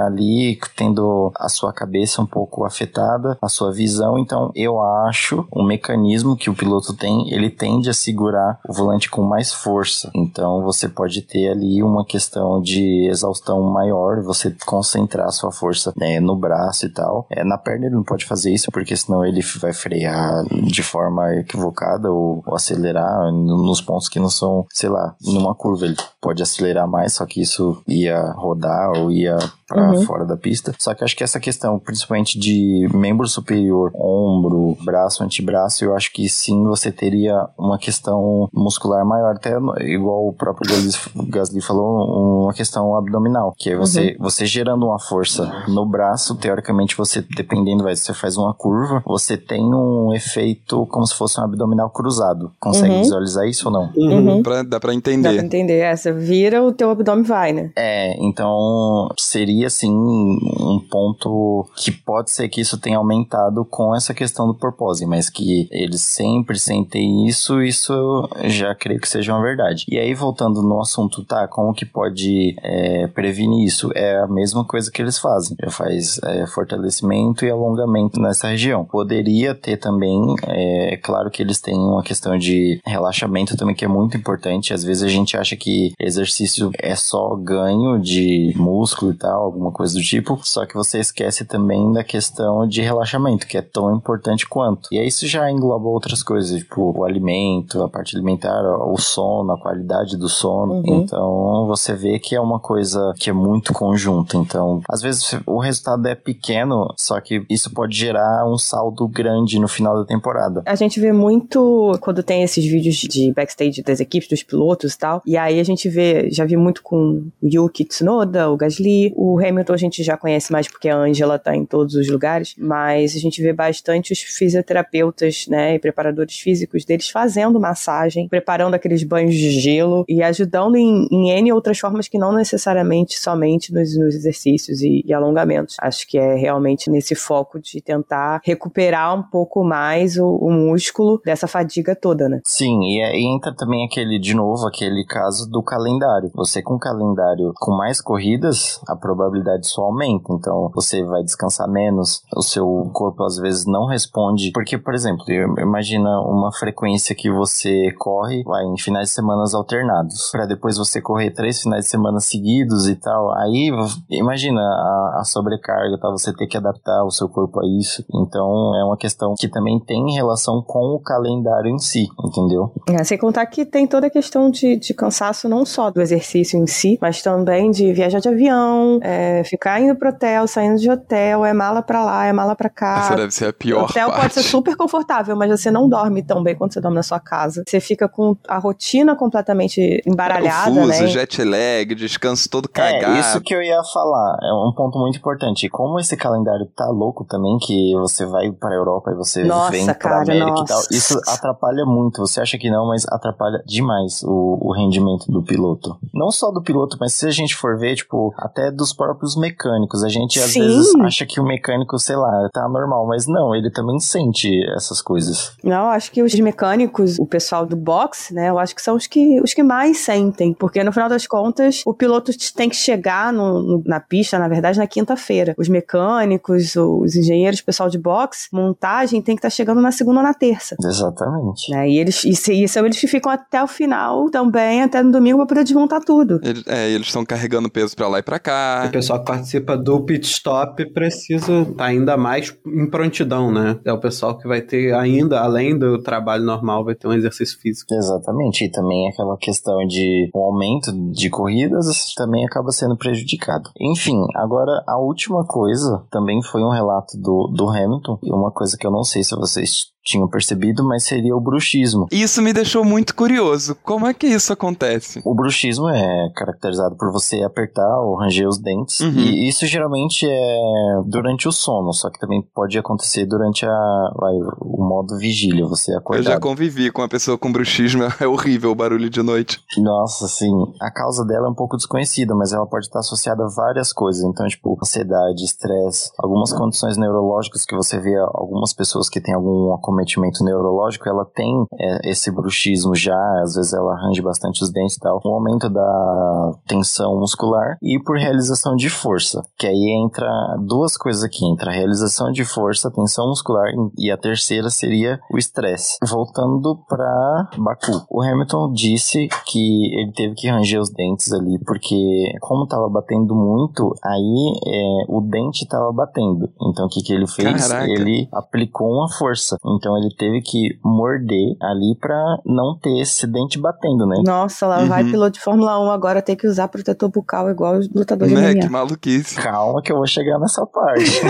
ali tendo a sua cabeça um pouco afetada, a sua visão, então eu acho o mecanismo que o piloto tem, ele tende a segurar o volante com mais força. Então você pode ter ali uma questão de exaustão maior, você concentrar sua força né, no braço e tal. É, na perna ele não pode fazer isso, porque senão ele vai frear de forma equivocada ou, ou acelerar nos pontos que não são, sei lá, numa curva ele pode acelerar mais, só que isso ia rodar ou ia para Uhum. fora da pista. Só que acho que essa questão, principalmente de membro superior, ombro, braço, antebraço, eu acho que sim você teria uma questão muscular maior, até igual o próprio Gasly, Gasly falou, uma questão abdominal, que é você, você gerando uma força no braço, teoricamente você, dependendo, vai, você faz uma curva, você tem um efeito como se fosse um abdominal cruzado. Consegue Uhum. visualizar isso ou não? Uhum. Pra, dá pra Dá entender. pra entender. É, você vira, o teu abdômen vai, né? É, então seria assim um ponto que pode ser que isso tenha aumentado com essa questão do propósito, mas que eles sempre sentem isso, isso eu já creio que seja uma verdade. E aí, voltando no assunto, tá, como que pode é, prevenir isso? É a mesma coisa que eles fazem, já faz é, fortalecimento e alongamento nessa região. Poderia ter também, é, é claro que eles têm uma questão de relaxamento também que é muito importante, às vezes a gente acha que exercício é só ganho de músculo e tal, alguma coisa do tipo, só que você esquece também da questão de relaxamento, que é tão importante quanto. E aí isso já engloba outras coisas, tipo o alimento, a parte alimentar, o sono, a qualidade do sono. Uhum. Então você vê que é uma coisa que é muito conjunta. Então, às vezes o resultado é pequeno, só que isso pode gerar um saldo grande no final da temporada. A gente vê muito quando tem esses vídeos de backstage das equipes, dos pilotos e tal. E aí a gente vê, já vi muito com o Yuki Tsunoda, o Gasly. O Hamilton a gente já conhece mais porque a Angela tá em todos os lugares. Mas a gente vê bastante os fisioterapeutas, né, e preparadores físicos deles fazendo massagem, preparando aqueles banhos de gelo e ajudando em, em N outras formas que não necessariamente somente nos, nos exercícios e, e alongamentos. Acho que é realmente nesse foco de tentar recuperar um pouco mais o, o músculo dessa fadiga toda, né? Sim, e aí entra também aquele, de novo, aquele caso do calendário. Você com calendário com mais corridas, a probabilidade só aumenta. Então, você vai descansar menos, o seu corpo às vezes não responde. Porque, por exemplo, imagina uma frequência que você corre vai, em finais de semana alternados, para depois você correr três finais de semana seguidos e tal. Aí, imagina a, a sobrecarga, tá? Você ter que adaptar o seu corpo a isso. Então, é uma questão que também tem relação com o calendário em si, entendeu? É, sem contar que tem toda a questão de, de cansaço não só do exercício em si, mas também de viajar de avião, é, ficar indo pro hotel, saindo de hotel, é mala pra lá, é mala pra cá. Essa deve ser a O pior hotel parte. pode ser super confortável, mas você não dorme tão bem quanto você dorme na sua casa. Você fica com a rotina completamente embaralhada, o fuso, né? jet lag, descanso todo cagado. É, isso que eu ia falar. É um ponto muito importante. E Como esse calendário tá louco também, que você vai pra Europa e você Nossa, vem pra cara, América e tal, nossa. isso atrapalha muito. Você acha que não, mas atrapalha demais o, o rendimento do piloto. Não só do piloto, mas se a gente for ver, tipo, até dos próprios mecânicos. A gente às Sim. vezes acha que o mecânico, sei lá, tá normal, mas não, ele também sente essas coisas. Não, acho que os mecânicos, o pessoal do boxe, né, eu acho que são os que, os que mais sentem, porque no final das contas, o piloto tem que chegar no- no- na pista, na verdade, na quinta-feira. Os mecânicos, os engenheiros, o pessoal de boxe, montagem tem que estar chegando na segunda ou na terça. Exatamente. Né? E eles, e, se- e são eles que ficam até o final também, até no domingo, pra poder desmontar tudo. Ele- é, eles estão carregando peso pra lá e pra cá. O pessoal que participa do pit stop precisa estar ainda mais em prontidão, né? É o pessoal que vai ter ainda, além do trabalho normal, vai ter um exercício físico. Exatamente, e também aquela questão de um aumento de corridas também acaba sendo prejudicado. Enfim, agora a última coisa também foi um relato do, do Hamilton, e uma coisa que eu não sei se vocês tinham percebido, mas seria o bruxismo. Isso me deixou muito curioso. Como é que isso acontece? O bruxismo é caracterizado por você apertar ou ranger os dentes. Uhum. E isso geralmente é durante o sono, só que também pode acontecer durante a, vai, o modo vigília, você Eu já acordar. convivi com uma pessoa com bruxismo, [laughs] é horrível o barulho de noite. Nossa, assim, a causa dela é um pouco desconhecida, mas ela pode estar associada a várias coisas. Então, tipo, ansiedade, estresse, algumas condições neurológicas que você vê algumas pessoas que têm algum comprometimento neurológico, ela tem é, esse bruxismo já, às vezes ela arranja bastante os dentes e tal, um aumento da tensão muscular e por realização de força, que aí entra duas coisas aqui, entra a realização de força, tensão muscular e a terceira seria o estresse. Voltando para Baku, o Hamilton disse que ele teve que ranger os dentes ali porque como tava batendo muito, aí é, o dente tava batendo. Então o que que ele fez? Caraca. Ele aplicou uma força. Então ele teve que morder ali para não ter esse dente batendo, né? Nossa, lá vai Uhum. piloto de Fórmula 1 agora ter que usar protetor bucal igual os lutadores de Né? MMA. Que maluquice. Calma que eu vou chegar nessa parte.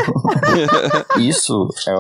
[laughs] Isso é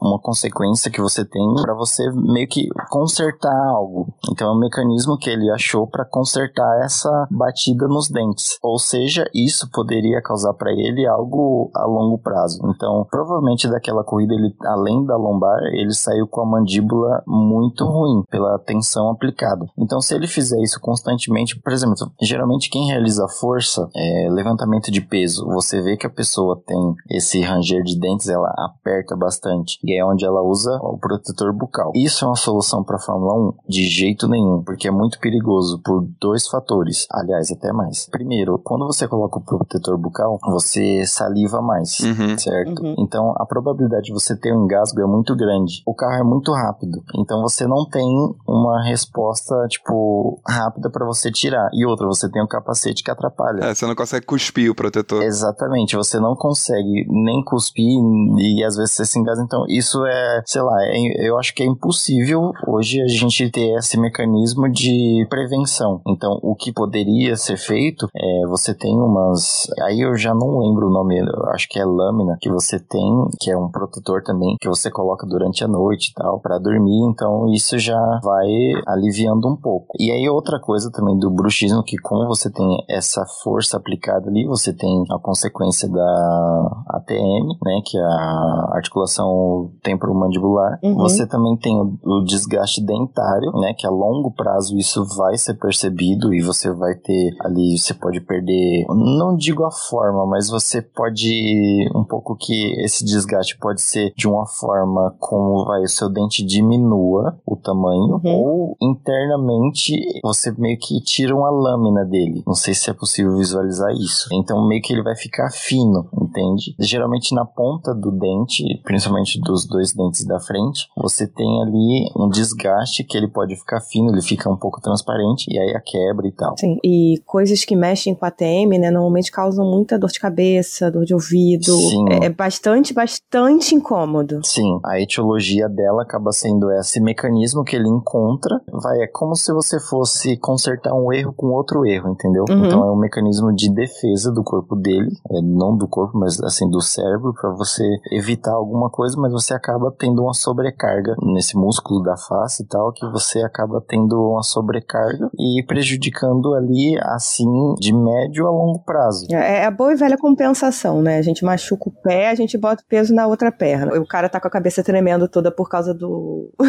uma consequência que você tem para você meio que consertar algo. Então é um mecanismo que ele achou para consertar essa batida nos dentes. Ou seja, isso poderia causar para ele algo a longo prazo. Então, provavelmente daquela corrida ele além da lombar, ele saiu com a mandíbula muito ruim pela tensão aplicada. Então, se ele fizer isso constantemente, por exemplo, geralmente quem realiza força, é, levantamento de peso, você vê que a pessoa tem esse ranger de dentes, ela aperta bastante. E é onde ela usa o protetor bucal. Isso é uma solução para Fórmula 1? De jeito nenhum, porque é muito perigoso por dois fatores. Aliás, até mais. Primeiro, quando você coloca o protetor bucal, você saliva mais, Uhum. certo? Uhum. Então, a probabilidade de você ter um engasgo é muito grande. O carro é muito rápido, então você não tem uma resposta, tipo, rápida para você tirar. E outra, você tem um capacete que atrapalha. É, você não consegue cuspir o protetor. Exatamente, você não consegue nem cuspir e às vezes você se engasa. Então, isso é, sei lá, é- eu acho que é impossível hoje a gente ter esse mecanismo de prevenção. Então, o que poderia ser feito é você tem umas. Aí eu já não lembro o nome, eu acho que é lâmina que você tem, que é um protetor também, que você coloca durante a noite e tal, para dormir. Então, isso já vai aliviando um pouco. E aí, outra coisa também do bruxismo, que como você tem essa força aplicada ali, você tem a consequência da ATM, né, que é a articulação temporomandibular. Uhum. Você também tem o, o desgaste dentário, né, que a longo prazo isso vai ser percebido e você vai ter ali, você pode perder, não digo a forma, mas você pode um pouco que esse desgaste pode ser de uma forma como vai o seu dente diminua o tamanho Uhum. ou internamente você meio que tira uma lâmina dele. Não sei se é possível visualizar isso. Então meio que ele vai ficar fino, entende? Geralmente na ponta do dente, principalmente dos dois dentes da frente, você tem ali um desgaste que ele pode ficar fino, ele fica um pouco transparente e aí a quebra e tal. Sim, e coisas que mexem com a ATM, né, normalmente causam muita dor de cabeça, dor de ouvido. Sim. É, é bastante, bastante incômodo. Sim, a etiologia dela acaba sendo esse mecanismo que ele encontra. Vai, é como se você fosse consertar um erro com outro erro, entendeu? Uhum. Então é um mecanismo de defesa do corpo dele, é, não do corpo, mas assim do cérebro, para você evitar alguma coisa, mas você acaba tendo uma sobrecarga nesse músculo da face e tal, que você acaba tendo uma sobrecarga e prejudicando ali, assim, de médio a longo prazo. É é a boa e velha compensação, né? A gente machuca o pé, a gente bota o peso na outra perna. O cara tá com a cabeça tremendo toda por causa do. [laughs]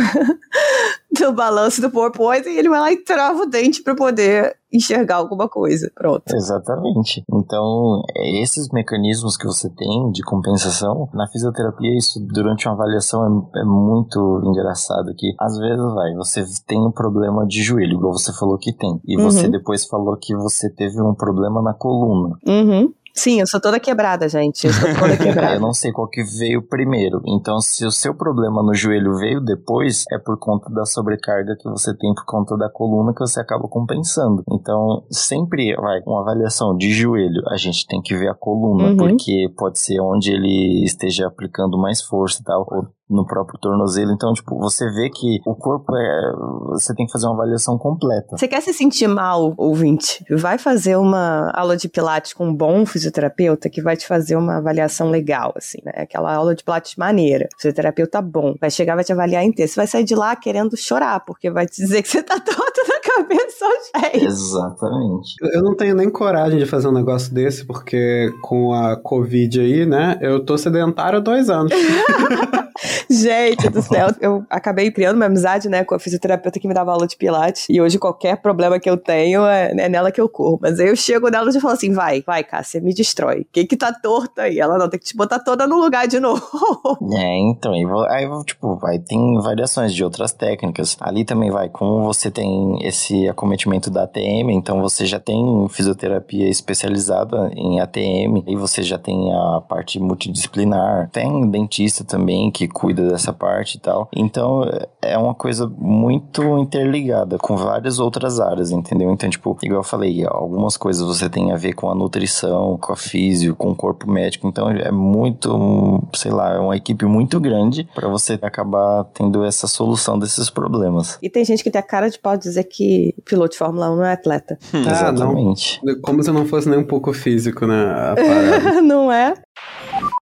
do balanço do porpoise e ele vai lá e trava o dente pra poder enxergar alguma coisa. Pronto. Exatamente. Então, esses mecanismos que você tem de compensação, na fisioterapia, isso durante uma avaliação é, é muito engraçado que às vezes vai, você tem um problema de joelho, igual você falou que tem, e Uhum. você depois falou que você teve um problema na coluna. Uhum. Sim, eu sou toda quebrada, gente. Eu sou toda [laughs] quebrada. Eu não sei qual que veio primeiro. Então, se o seu problema no joelho veio depois, é por conta da sobrecarga que você tem por conta da coluna que você acaba compensando. Então, sempre vai uma avaliação de joelho, a gente tem que ver a coluna, Uhum. porque pode ser onde ele esteja aplicando mais força e tal, ou no próprio tornozelo. Então, tipo, você vê que o corpo é. Você tem que fazer uma avaliação completa. Você quer se sentir mal, ouvinte? Vai fazer uma aula de pilates com um bom fisioterapeuta que vai te fazer uma avaliação legal, assim, né? Aquela aula de pilates maneira. Fisioterapeuta bom. Vai chegar, vai te avaliar inteiro. Você vai sair de lá querendo chorar, porque vai te dizer que você tá [laughs] torto na cabeça aos pés. Exatamente. Eu não tenho nem coragem de fazer um negócio desse, porque com a Covid aí, né, eu tô sedentário há dois anos. [laughs] [laughs] Gente do céu, eu acabei criando uma amizade, né, com a fisioterapeuta que me dava aula de pilates. E hoje qualquer problema que eu tenho é, é nela que eu corro. Mas aí eu chego nela e falo assim: vai, vai, Cássia, me destrói. O que que tá torto aí? Ela não, tem que te botar toda no lugar de novo. [laughs] É, então, aí, tipo, vai, tem variações de outras técnicas. Ali também vai, como você tem esse acometimento da ATM, então você já tem fisioterapia especializada em ATM, e você já tem a parte multidisciplinar, tem dentista também que cuida dessa parte e tal. Então, é uma coisa muito interligada com várias outras áreas, entendeu? Então, tipo, igual eu falei, algumas coisas você tem a ver com a nutrição, com a físio, com o corpo médico, então é muito, sei lá, é uma equipe muito grande para você acabar tendo essa solução desses problemas. E tem gente que tem a cara de pau de dizer que piloto de Fórmula 1 não é atleta. [laughs] Ah, não. Exatamente. Como se não fosse nem um pouco físico, né? [laughs] não é?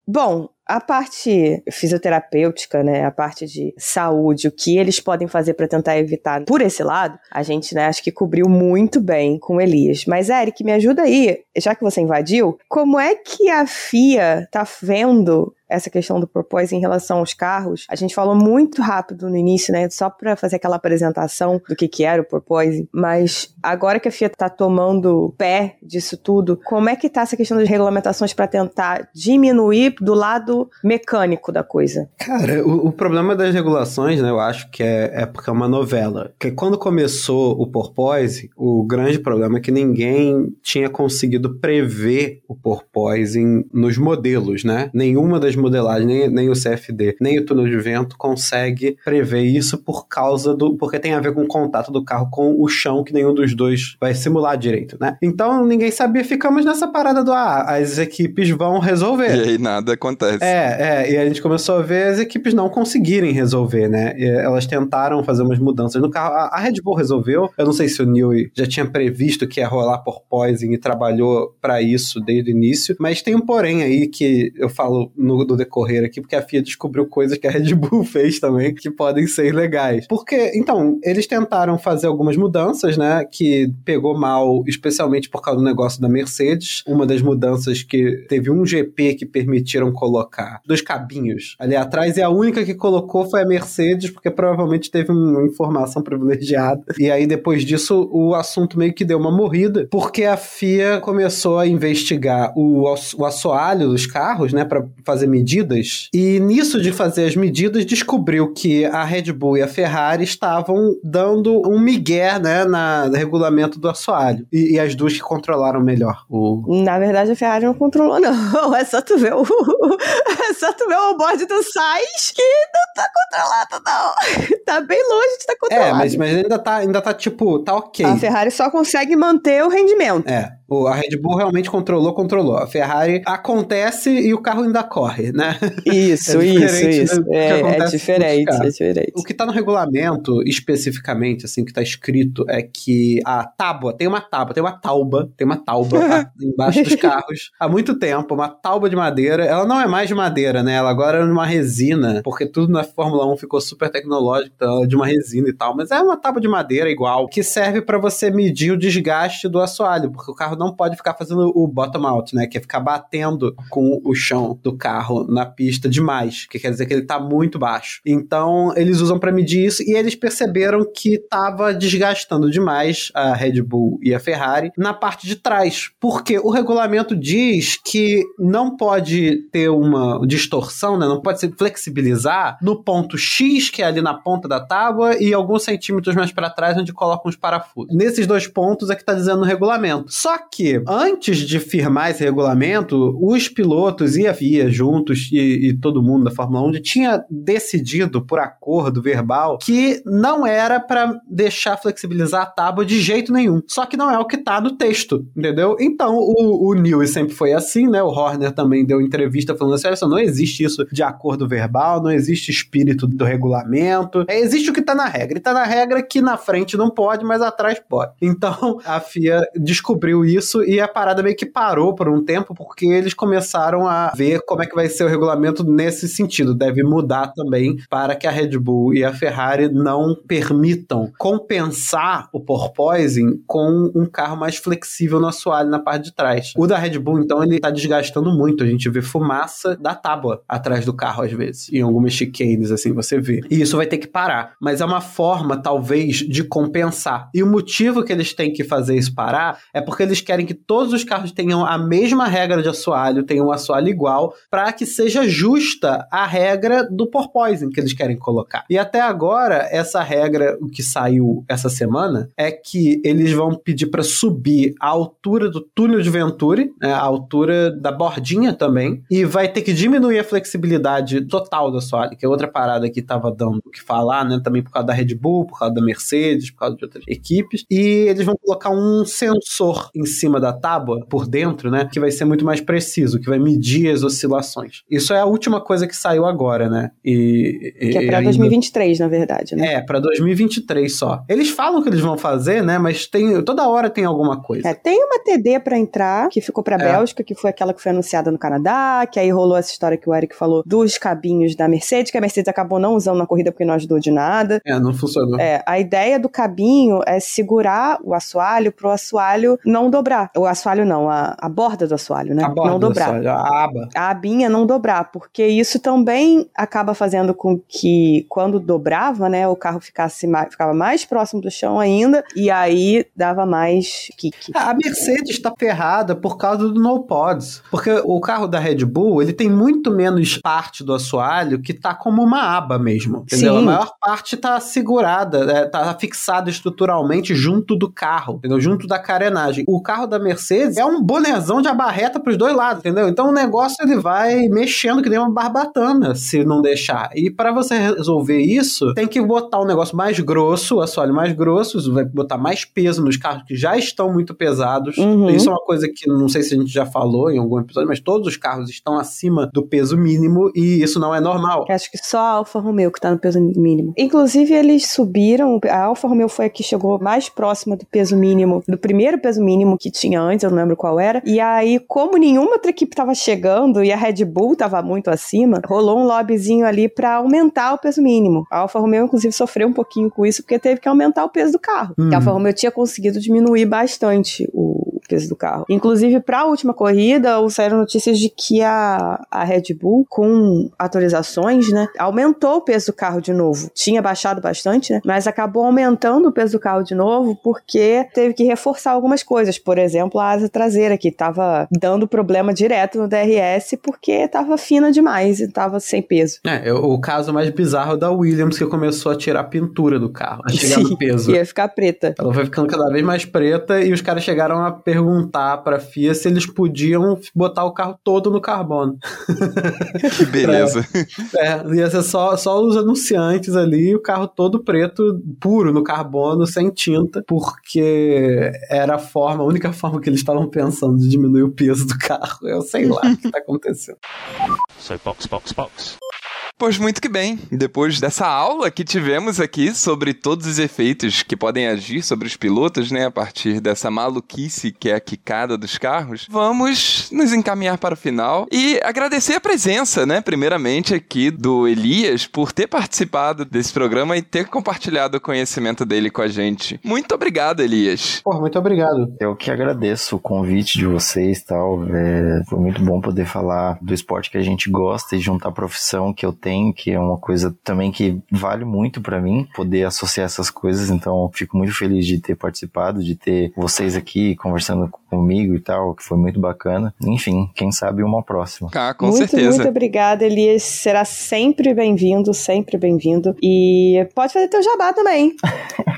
Bom, a parte fisioterapêutica, né, a parte de saúde, o que eles podem fazer para tentar evitar por esse lado, a gente, né, acho que cobriu muito bem com Elias. Mas Eric, me ajuda aí, já que você invadiu, como é que a FIA tá vendo essa questão do porpoise em relação aos carros? A gente falou muito rápido no início, né, só para fazer aquela apresentação do que que era o porpoise, mas agora que a FIA tá tomando pé disso tudo, como é que tá essa questão das regulamentações para tentar diminuir do lado mecânico da coisa? Cara, o, o problema das regulações, né, eu acho que é, é porque é uma novela. Porque quando começou o porpoise, o grande problema é que ninguém tinha conseguido prever o porpoising nos modelos, né? Nenhuma das modelagens, nem, nem o CFD, nem o túnel de vento consegue prever isso por causa do. porque tem a ver com o contato do carro com o chão, que nenhum dos dois vai simular direito, né? Então ninguém sabia, ficamos nessa parada do ah, as equipes vão resolver. E aí nada acontece. É, é, e a gente começou a ver as equipes não conseguirem resolver, né? E elas tentaram fazer umas mudanças no carro. A, a Red Bull resolveu. Eu não sei se o Newey já tinha previsto que ia rolar por poison e trabalhou pra isso desde o início, mas tem um porém aí que eu falo no, no decorrer aqui, porque a FIA descobriu coisas que a Red Bull [laughs] fez também que podem ser legais. Porque, então, eles tentaram fazer algumas mudanças, né? Que pegou mal, especialmente por causa do negócio da Mercedes. Uma das mudanças que teve um GP que permitiram colocar dois cabinhos ali atrás, e a única que colocou foi a Mercedes, porque provavelmente teve uma informação privilegiada. E aí, depois disso, o assunto meio que deu uma morrida, porque a FIA começou a investigar o, o assoalho dos carros, né, para fazer medidas. E nisso de fazer as medidas, descobriu que a Red Bull e a Ferrari estavam dando um migué, né, na, no regulamento do assoalho. E, e as duas que controlaram melhor o, Na verdade, a Ferrari não controlou, não. [laughs] É só tu ver o. [laughs] É só tu ver o board do Sainz que não tá controlado, não. [laughs] Tá bem longe de estar controlado. É, mas, mas ainda tá, ainda tá tipo, tá ok. A Ferrari só consegue manter o rendimento. É, a Red Bull realmente controlou, controlou. A Ferrari acontece e o carro ainda corre, né? Isso, [laughs] É isso, isso. que É, é diferente, é diferente. O que tá no regulamento, especificamente, assim, que tá escrito, é que a tábua, tem uma tábua, tem uma tauba, tem uma tauba tá, [laughs] embaixo dos carros há muito tempo, uma tauba de madeira. Ela não é mais de madeira, né? Ela agora é uma resina, porque tudo na Fórmula 1 ficou super tecnológico, então é de uma resina e tal. Mas é uma tábua de madeira igual, que serve pra você medir o desgaste do assoalho, porque o carro não pode ficar fazendo o bottom out, né? Que é ficar batendo com o chão do carro na pista demais, que quer dizer que ele tá muito baixo. Então, eles usam pra medir isso e eles perceberam que tava desgastando demais a Red Bull e a Ferrari na parte de trás, porque o regulamento diz que não pode ter uma distorção, né? Não pode se flexibilizar no ponto X, que é ali na ponta da tábua, e alguns centímetros mais pra trás, onde colocam os parafusos. Nesses dois pontos é que tá dizendo no regulamento. Só que, antes de firmar esse regulamento, os pilotos e a FIA juntos e, e todo mundo da Fórmula 1 já tinha decidido por acordo verbal que não era pra deixar flexibilizar a tábua de jeito nenhum. Só que não é o que tá no texto, entendeu? Então o, o sempre foi assim, né? O Horner também deu entrevista falando assim: olha só, não existe isso de acordo verbal, não existe espírito do regulamento. É, existe o que tá na regra. E tá na regra que na frente não pode, mas atrás pode. Então a FIA descobriu isso e a parada meio que parou por um tempo porque eles começaram a ver como é que vai ser o regulamento nesse sentido. Deve mudar também para que a Red Bull e a Ferrari não permitam compensar o porpoising com um carro mais flexível no assoalho na parte de trás. O da Red Bull, então, ele tá desgastando muito. A gente vê fumaça da tábua atrás do carro às vezes. Em algumas chicanes, assim, você vê. E isso vai ter que parar. Mas é uma forma, talvez, de compensar. E o motivo que eles têm que fazer isso parar é porque eles querem que todos os carros tenham a mesma regra de assoalho, tenham um assoalho igual, para que seja justa a regra do porpoising que eles querem colocar. E até agora, essa regra, o que saiu essa semana, é que eles vão pedir para subir a altura do túnel de Venturi, né, a altura da bordinha também, e vai ter que diminuir a flexibilidade total do assoalho, que é outra parada que tava dando o que falar, né, também por causa da Red Bull, por causa da Mercedes, por causa de outras equipes, e eles vão colocar um sensor em cima da tábua, por dentro, né, que vai ser muito mais preciso, que vai medir as oscilações. Isso é a última coisa que saiu agora, né? E, Que é pra ainda- 2023, na verdade, né? É, pra 2023 só. Eles falam que eles vão fazer, né? Mas tem toda hora tem alguma coisa. É, tem uma TD pra entrar, que ficou pra É. Bélgica, que foi aquela que foi anunciada no Canadá, que aí rolou essa história que o Eric falou dos cabinhos da Mercedes, que a Mercedes acabou não usando na corrida porque não ajudou de nada. É, não funcionou. É, a ideia do cabinho é segurar o assoalho pro assoalho não dobrar. O assoalho não, a, a borda do assoalho, né? A borda não do dobrar. assoalho, a aba. a abinha não dobrar, porque isso também acaba fazendo com que quando dobrava, né, o carro ficasse mais, ficava mais próximo do chão ainda e aí dava mais kick. A Mercedes está ferrada por causa do no pods, porque o carro da Red Bull ele tem muito menos parte do assoalho que tá como uma aba mesmo, entendeu? Sim. A maior parte tá segurada, é, tá fixada estruturalmente junto do carro, entendeu? Junto da carenagem. O carro da Mercedes é um bonezão de abarreta pros dois lados, entendeu? Então o negócio ele vai mexendo que nem uma barbatana se não deixar. E para você resolver isso, tem que botar um negócio mais grosso, o assoalho mais grosso, vai botar mais peso nos carros que já estão muito pesados. Uhum. Isso é uma coisa que não sei se a gente já falou em algum episódio, mas todos os carros estão acima do peso mínimo e isso não é normal. Acho que só a Alfa Romeo que tá no peso mínimo. Inclusive, eles subiram. A Alfa Romeo foi a que chegou mais próxima do peso mínimo, do primeiro peso mínimo que tinha antes, eu não lembro qual era. E aí, como nenhuma outra equipe tava chegando e a Red Bull tava muito acima, rolou um lobbyzinho ali pra aumentar o peso mínimo. A Alfa Romeo, inclusive, sofreu um pouquinho com isso porque teve que aumentar o peso do carro. Hum. A Alfa Romeo tinha conseguido diminuir bastante o peso do carro. Inclusive, para a última corrida, saíram notícias de que a, a Red Bull, com atualizações, né, aumentou o peso do carro de novo. Tinha baixado bastante, né, mas acabou aumentando o peso do carro de novo porque teve que reforçar algumas coisas. Por exemplo, a asa traseira, que estava dando problema direto no DRS porque estava fina demais e estava sem peso. É, o caso mais bizarro é da Williams, que começou a tirar a pintura do carro, a chegar no peso. [laughs] Ia ficar preta. Ela foi ficando cada vez mais preta e os caras chegaram a perguntar pra FIA se eles podiam botar o carro todo no carbono. [laughs] Que beleza. É, ia ser só, só os anunciantes ali, o carro todo preto, puro no carbono, sem tinta, porque era a forma, a única forma que eles estavam pensando de diminuir o peso do carro. Eu sei lá o que tá acontecendo. So box, box, box. Pois muito que bem. Depois dessa aula que tivemos aqui sobre todos os efeitos que podem agir sobre os pilotos, né, a partir dessa maluquice que é a quicada dos carros, vamos nos encaminhar para o final e agradecer a presença, né, primeiramente aqui do Elias por ter participado desse programa e ter compartilhado o conhecimento dele com a gente. Muito obrigado, Elias. Pô, muito obrigado. Eu que agradeço o convite de vocês e tal. É, foi muito bom poder falar do esporte que a gente gosta e juntar a profissão que eu tenho, que é uma coisa também que vale muito pra mim, poder associar essas coisas. Então, fico muito feliz de ter participado, de ter vocês aqui conversando comigo e tal, que foi muito bacana. Enfim, quem sabe uma próxima. Ah, com muito, certeza. muito obrigada, Elias. Será sempre bem-vindo, sempre bem-vindo. E pode fazer teu jabá também. [laughs]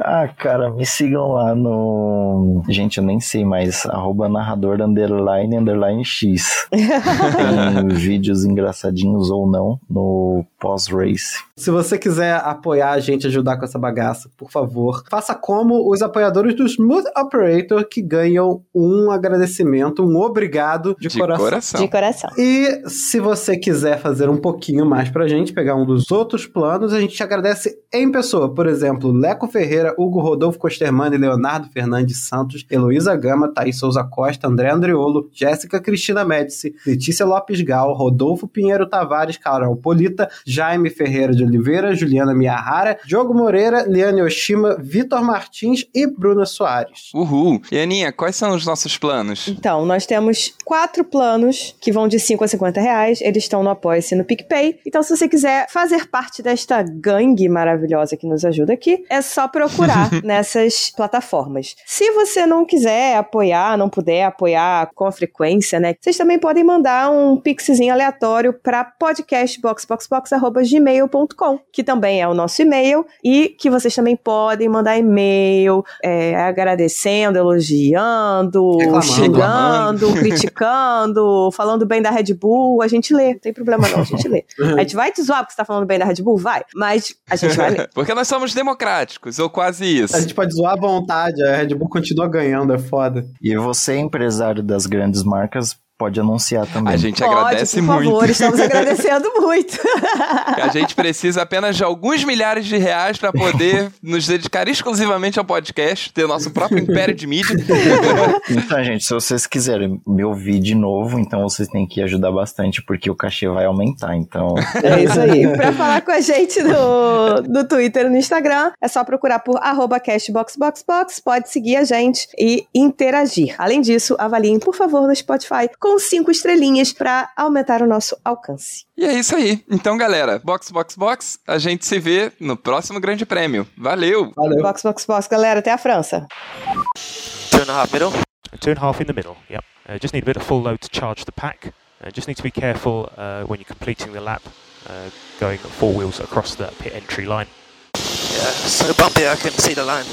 Ah, cara, me sigam lá no. Gente, eu nem sei mais. Arroba narrador underline underline X. [laughs] Tem vídeos engraçadinhos ou ou não no pós-race. Se você quiser apoiar a gente, ajudar com essa bagaça, por favor, faça como os apoiadores do Smooth Operator que ganham um agradecimento, um obrigado de, De coração. coração. De coração. E se você quiser fazer um pouquinho mais pra gente, pegar um dos outros planos, a gente te agradece em pessoa. Por exemplo, Leco Ferreira, Hugo Rodolfo Costermani, Leonardo Fernandes Santos, Heloísa Gama, Thaís Souza Costa, André Andriolo, Jéssica Cristina Médici, Letícia Lopes Gal, Rodolfo Pinheiro Tavares, Carol Polita, Jaime Ferreira de Oliveira, Juliana Miyahara, Diogo Moreira, Liane Oshima, Vitor Martins e Bruna Soares. Uhul. E Aninha, quais são os nossos planos? Então, nós temos quatro planos que vão de 5 a 50 reais. Eles estão no Apoia-se no PicPay. Então, se você quiser fazer parte desta gangue maravilhosa que nos ajuda aqui, é só procurar [laughs] nessas plataformas. Se você não quiser apoiar, não puder apoiar com frequência, né? Vocês também podem mandar um pixzinho aleatório para podcastboxboxbox.gmail.com, que também é o nosso e-mail, e que vocês também podem mandar e-mail é, agradecendo, elogiando, Reclamando. xingando, criticando, [laughs] falando bem da Red Bull. A gente lê, não tem problema não, a gente lê. [laughs] A gente vai te zoar porque você tá falando bem da Red Bull? Vai, mas a gente vai ler. [laughs] Porque nós somos democráticos, ou quase isso. A gente pode zoar à vontade, a Red Bull continua ganhando, é foda. E você, empresário das grandes marcas, pode anunciar também. A gente Pode, agradece por muito. favor, estamos [laughs] agradecendo muito. A gente precisa apenas de alguns milhares de reais para poder nos dedicar exclusivamente ao podcast, ter nosso próprio império de mídia. [laughs] Então, gente, se vocês quiserem me ouvir de novo, então vocês têm que ajudar bastante, porque o cachê vai aumentar. Então, É isso aí. Pra falar com a gente no, no Twitter e no Instagram, é só procurar por arroba castboxboxbox, pode seguir a gente e interagir. Além disso, avaliem, por favor, no Spotify com cinco estrelinhas pra aumentar o nosso alcance. E é isso aí. Então, galera, box, box, box, a gente se vê no próximo Grande Prêmio. Valeu! Valeu. Box, box, box, galera, até a França. Two and a half middle. Two and a half in the middle. Yep. Uh, just need a bit of full load to charge the pack. Uh, just need to be careful uh, when you're completing the lap, uh, going four wheels across the pit entry line. Yeah, so bumpy I can see the line.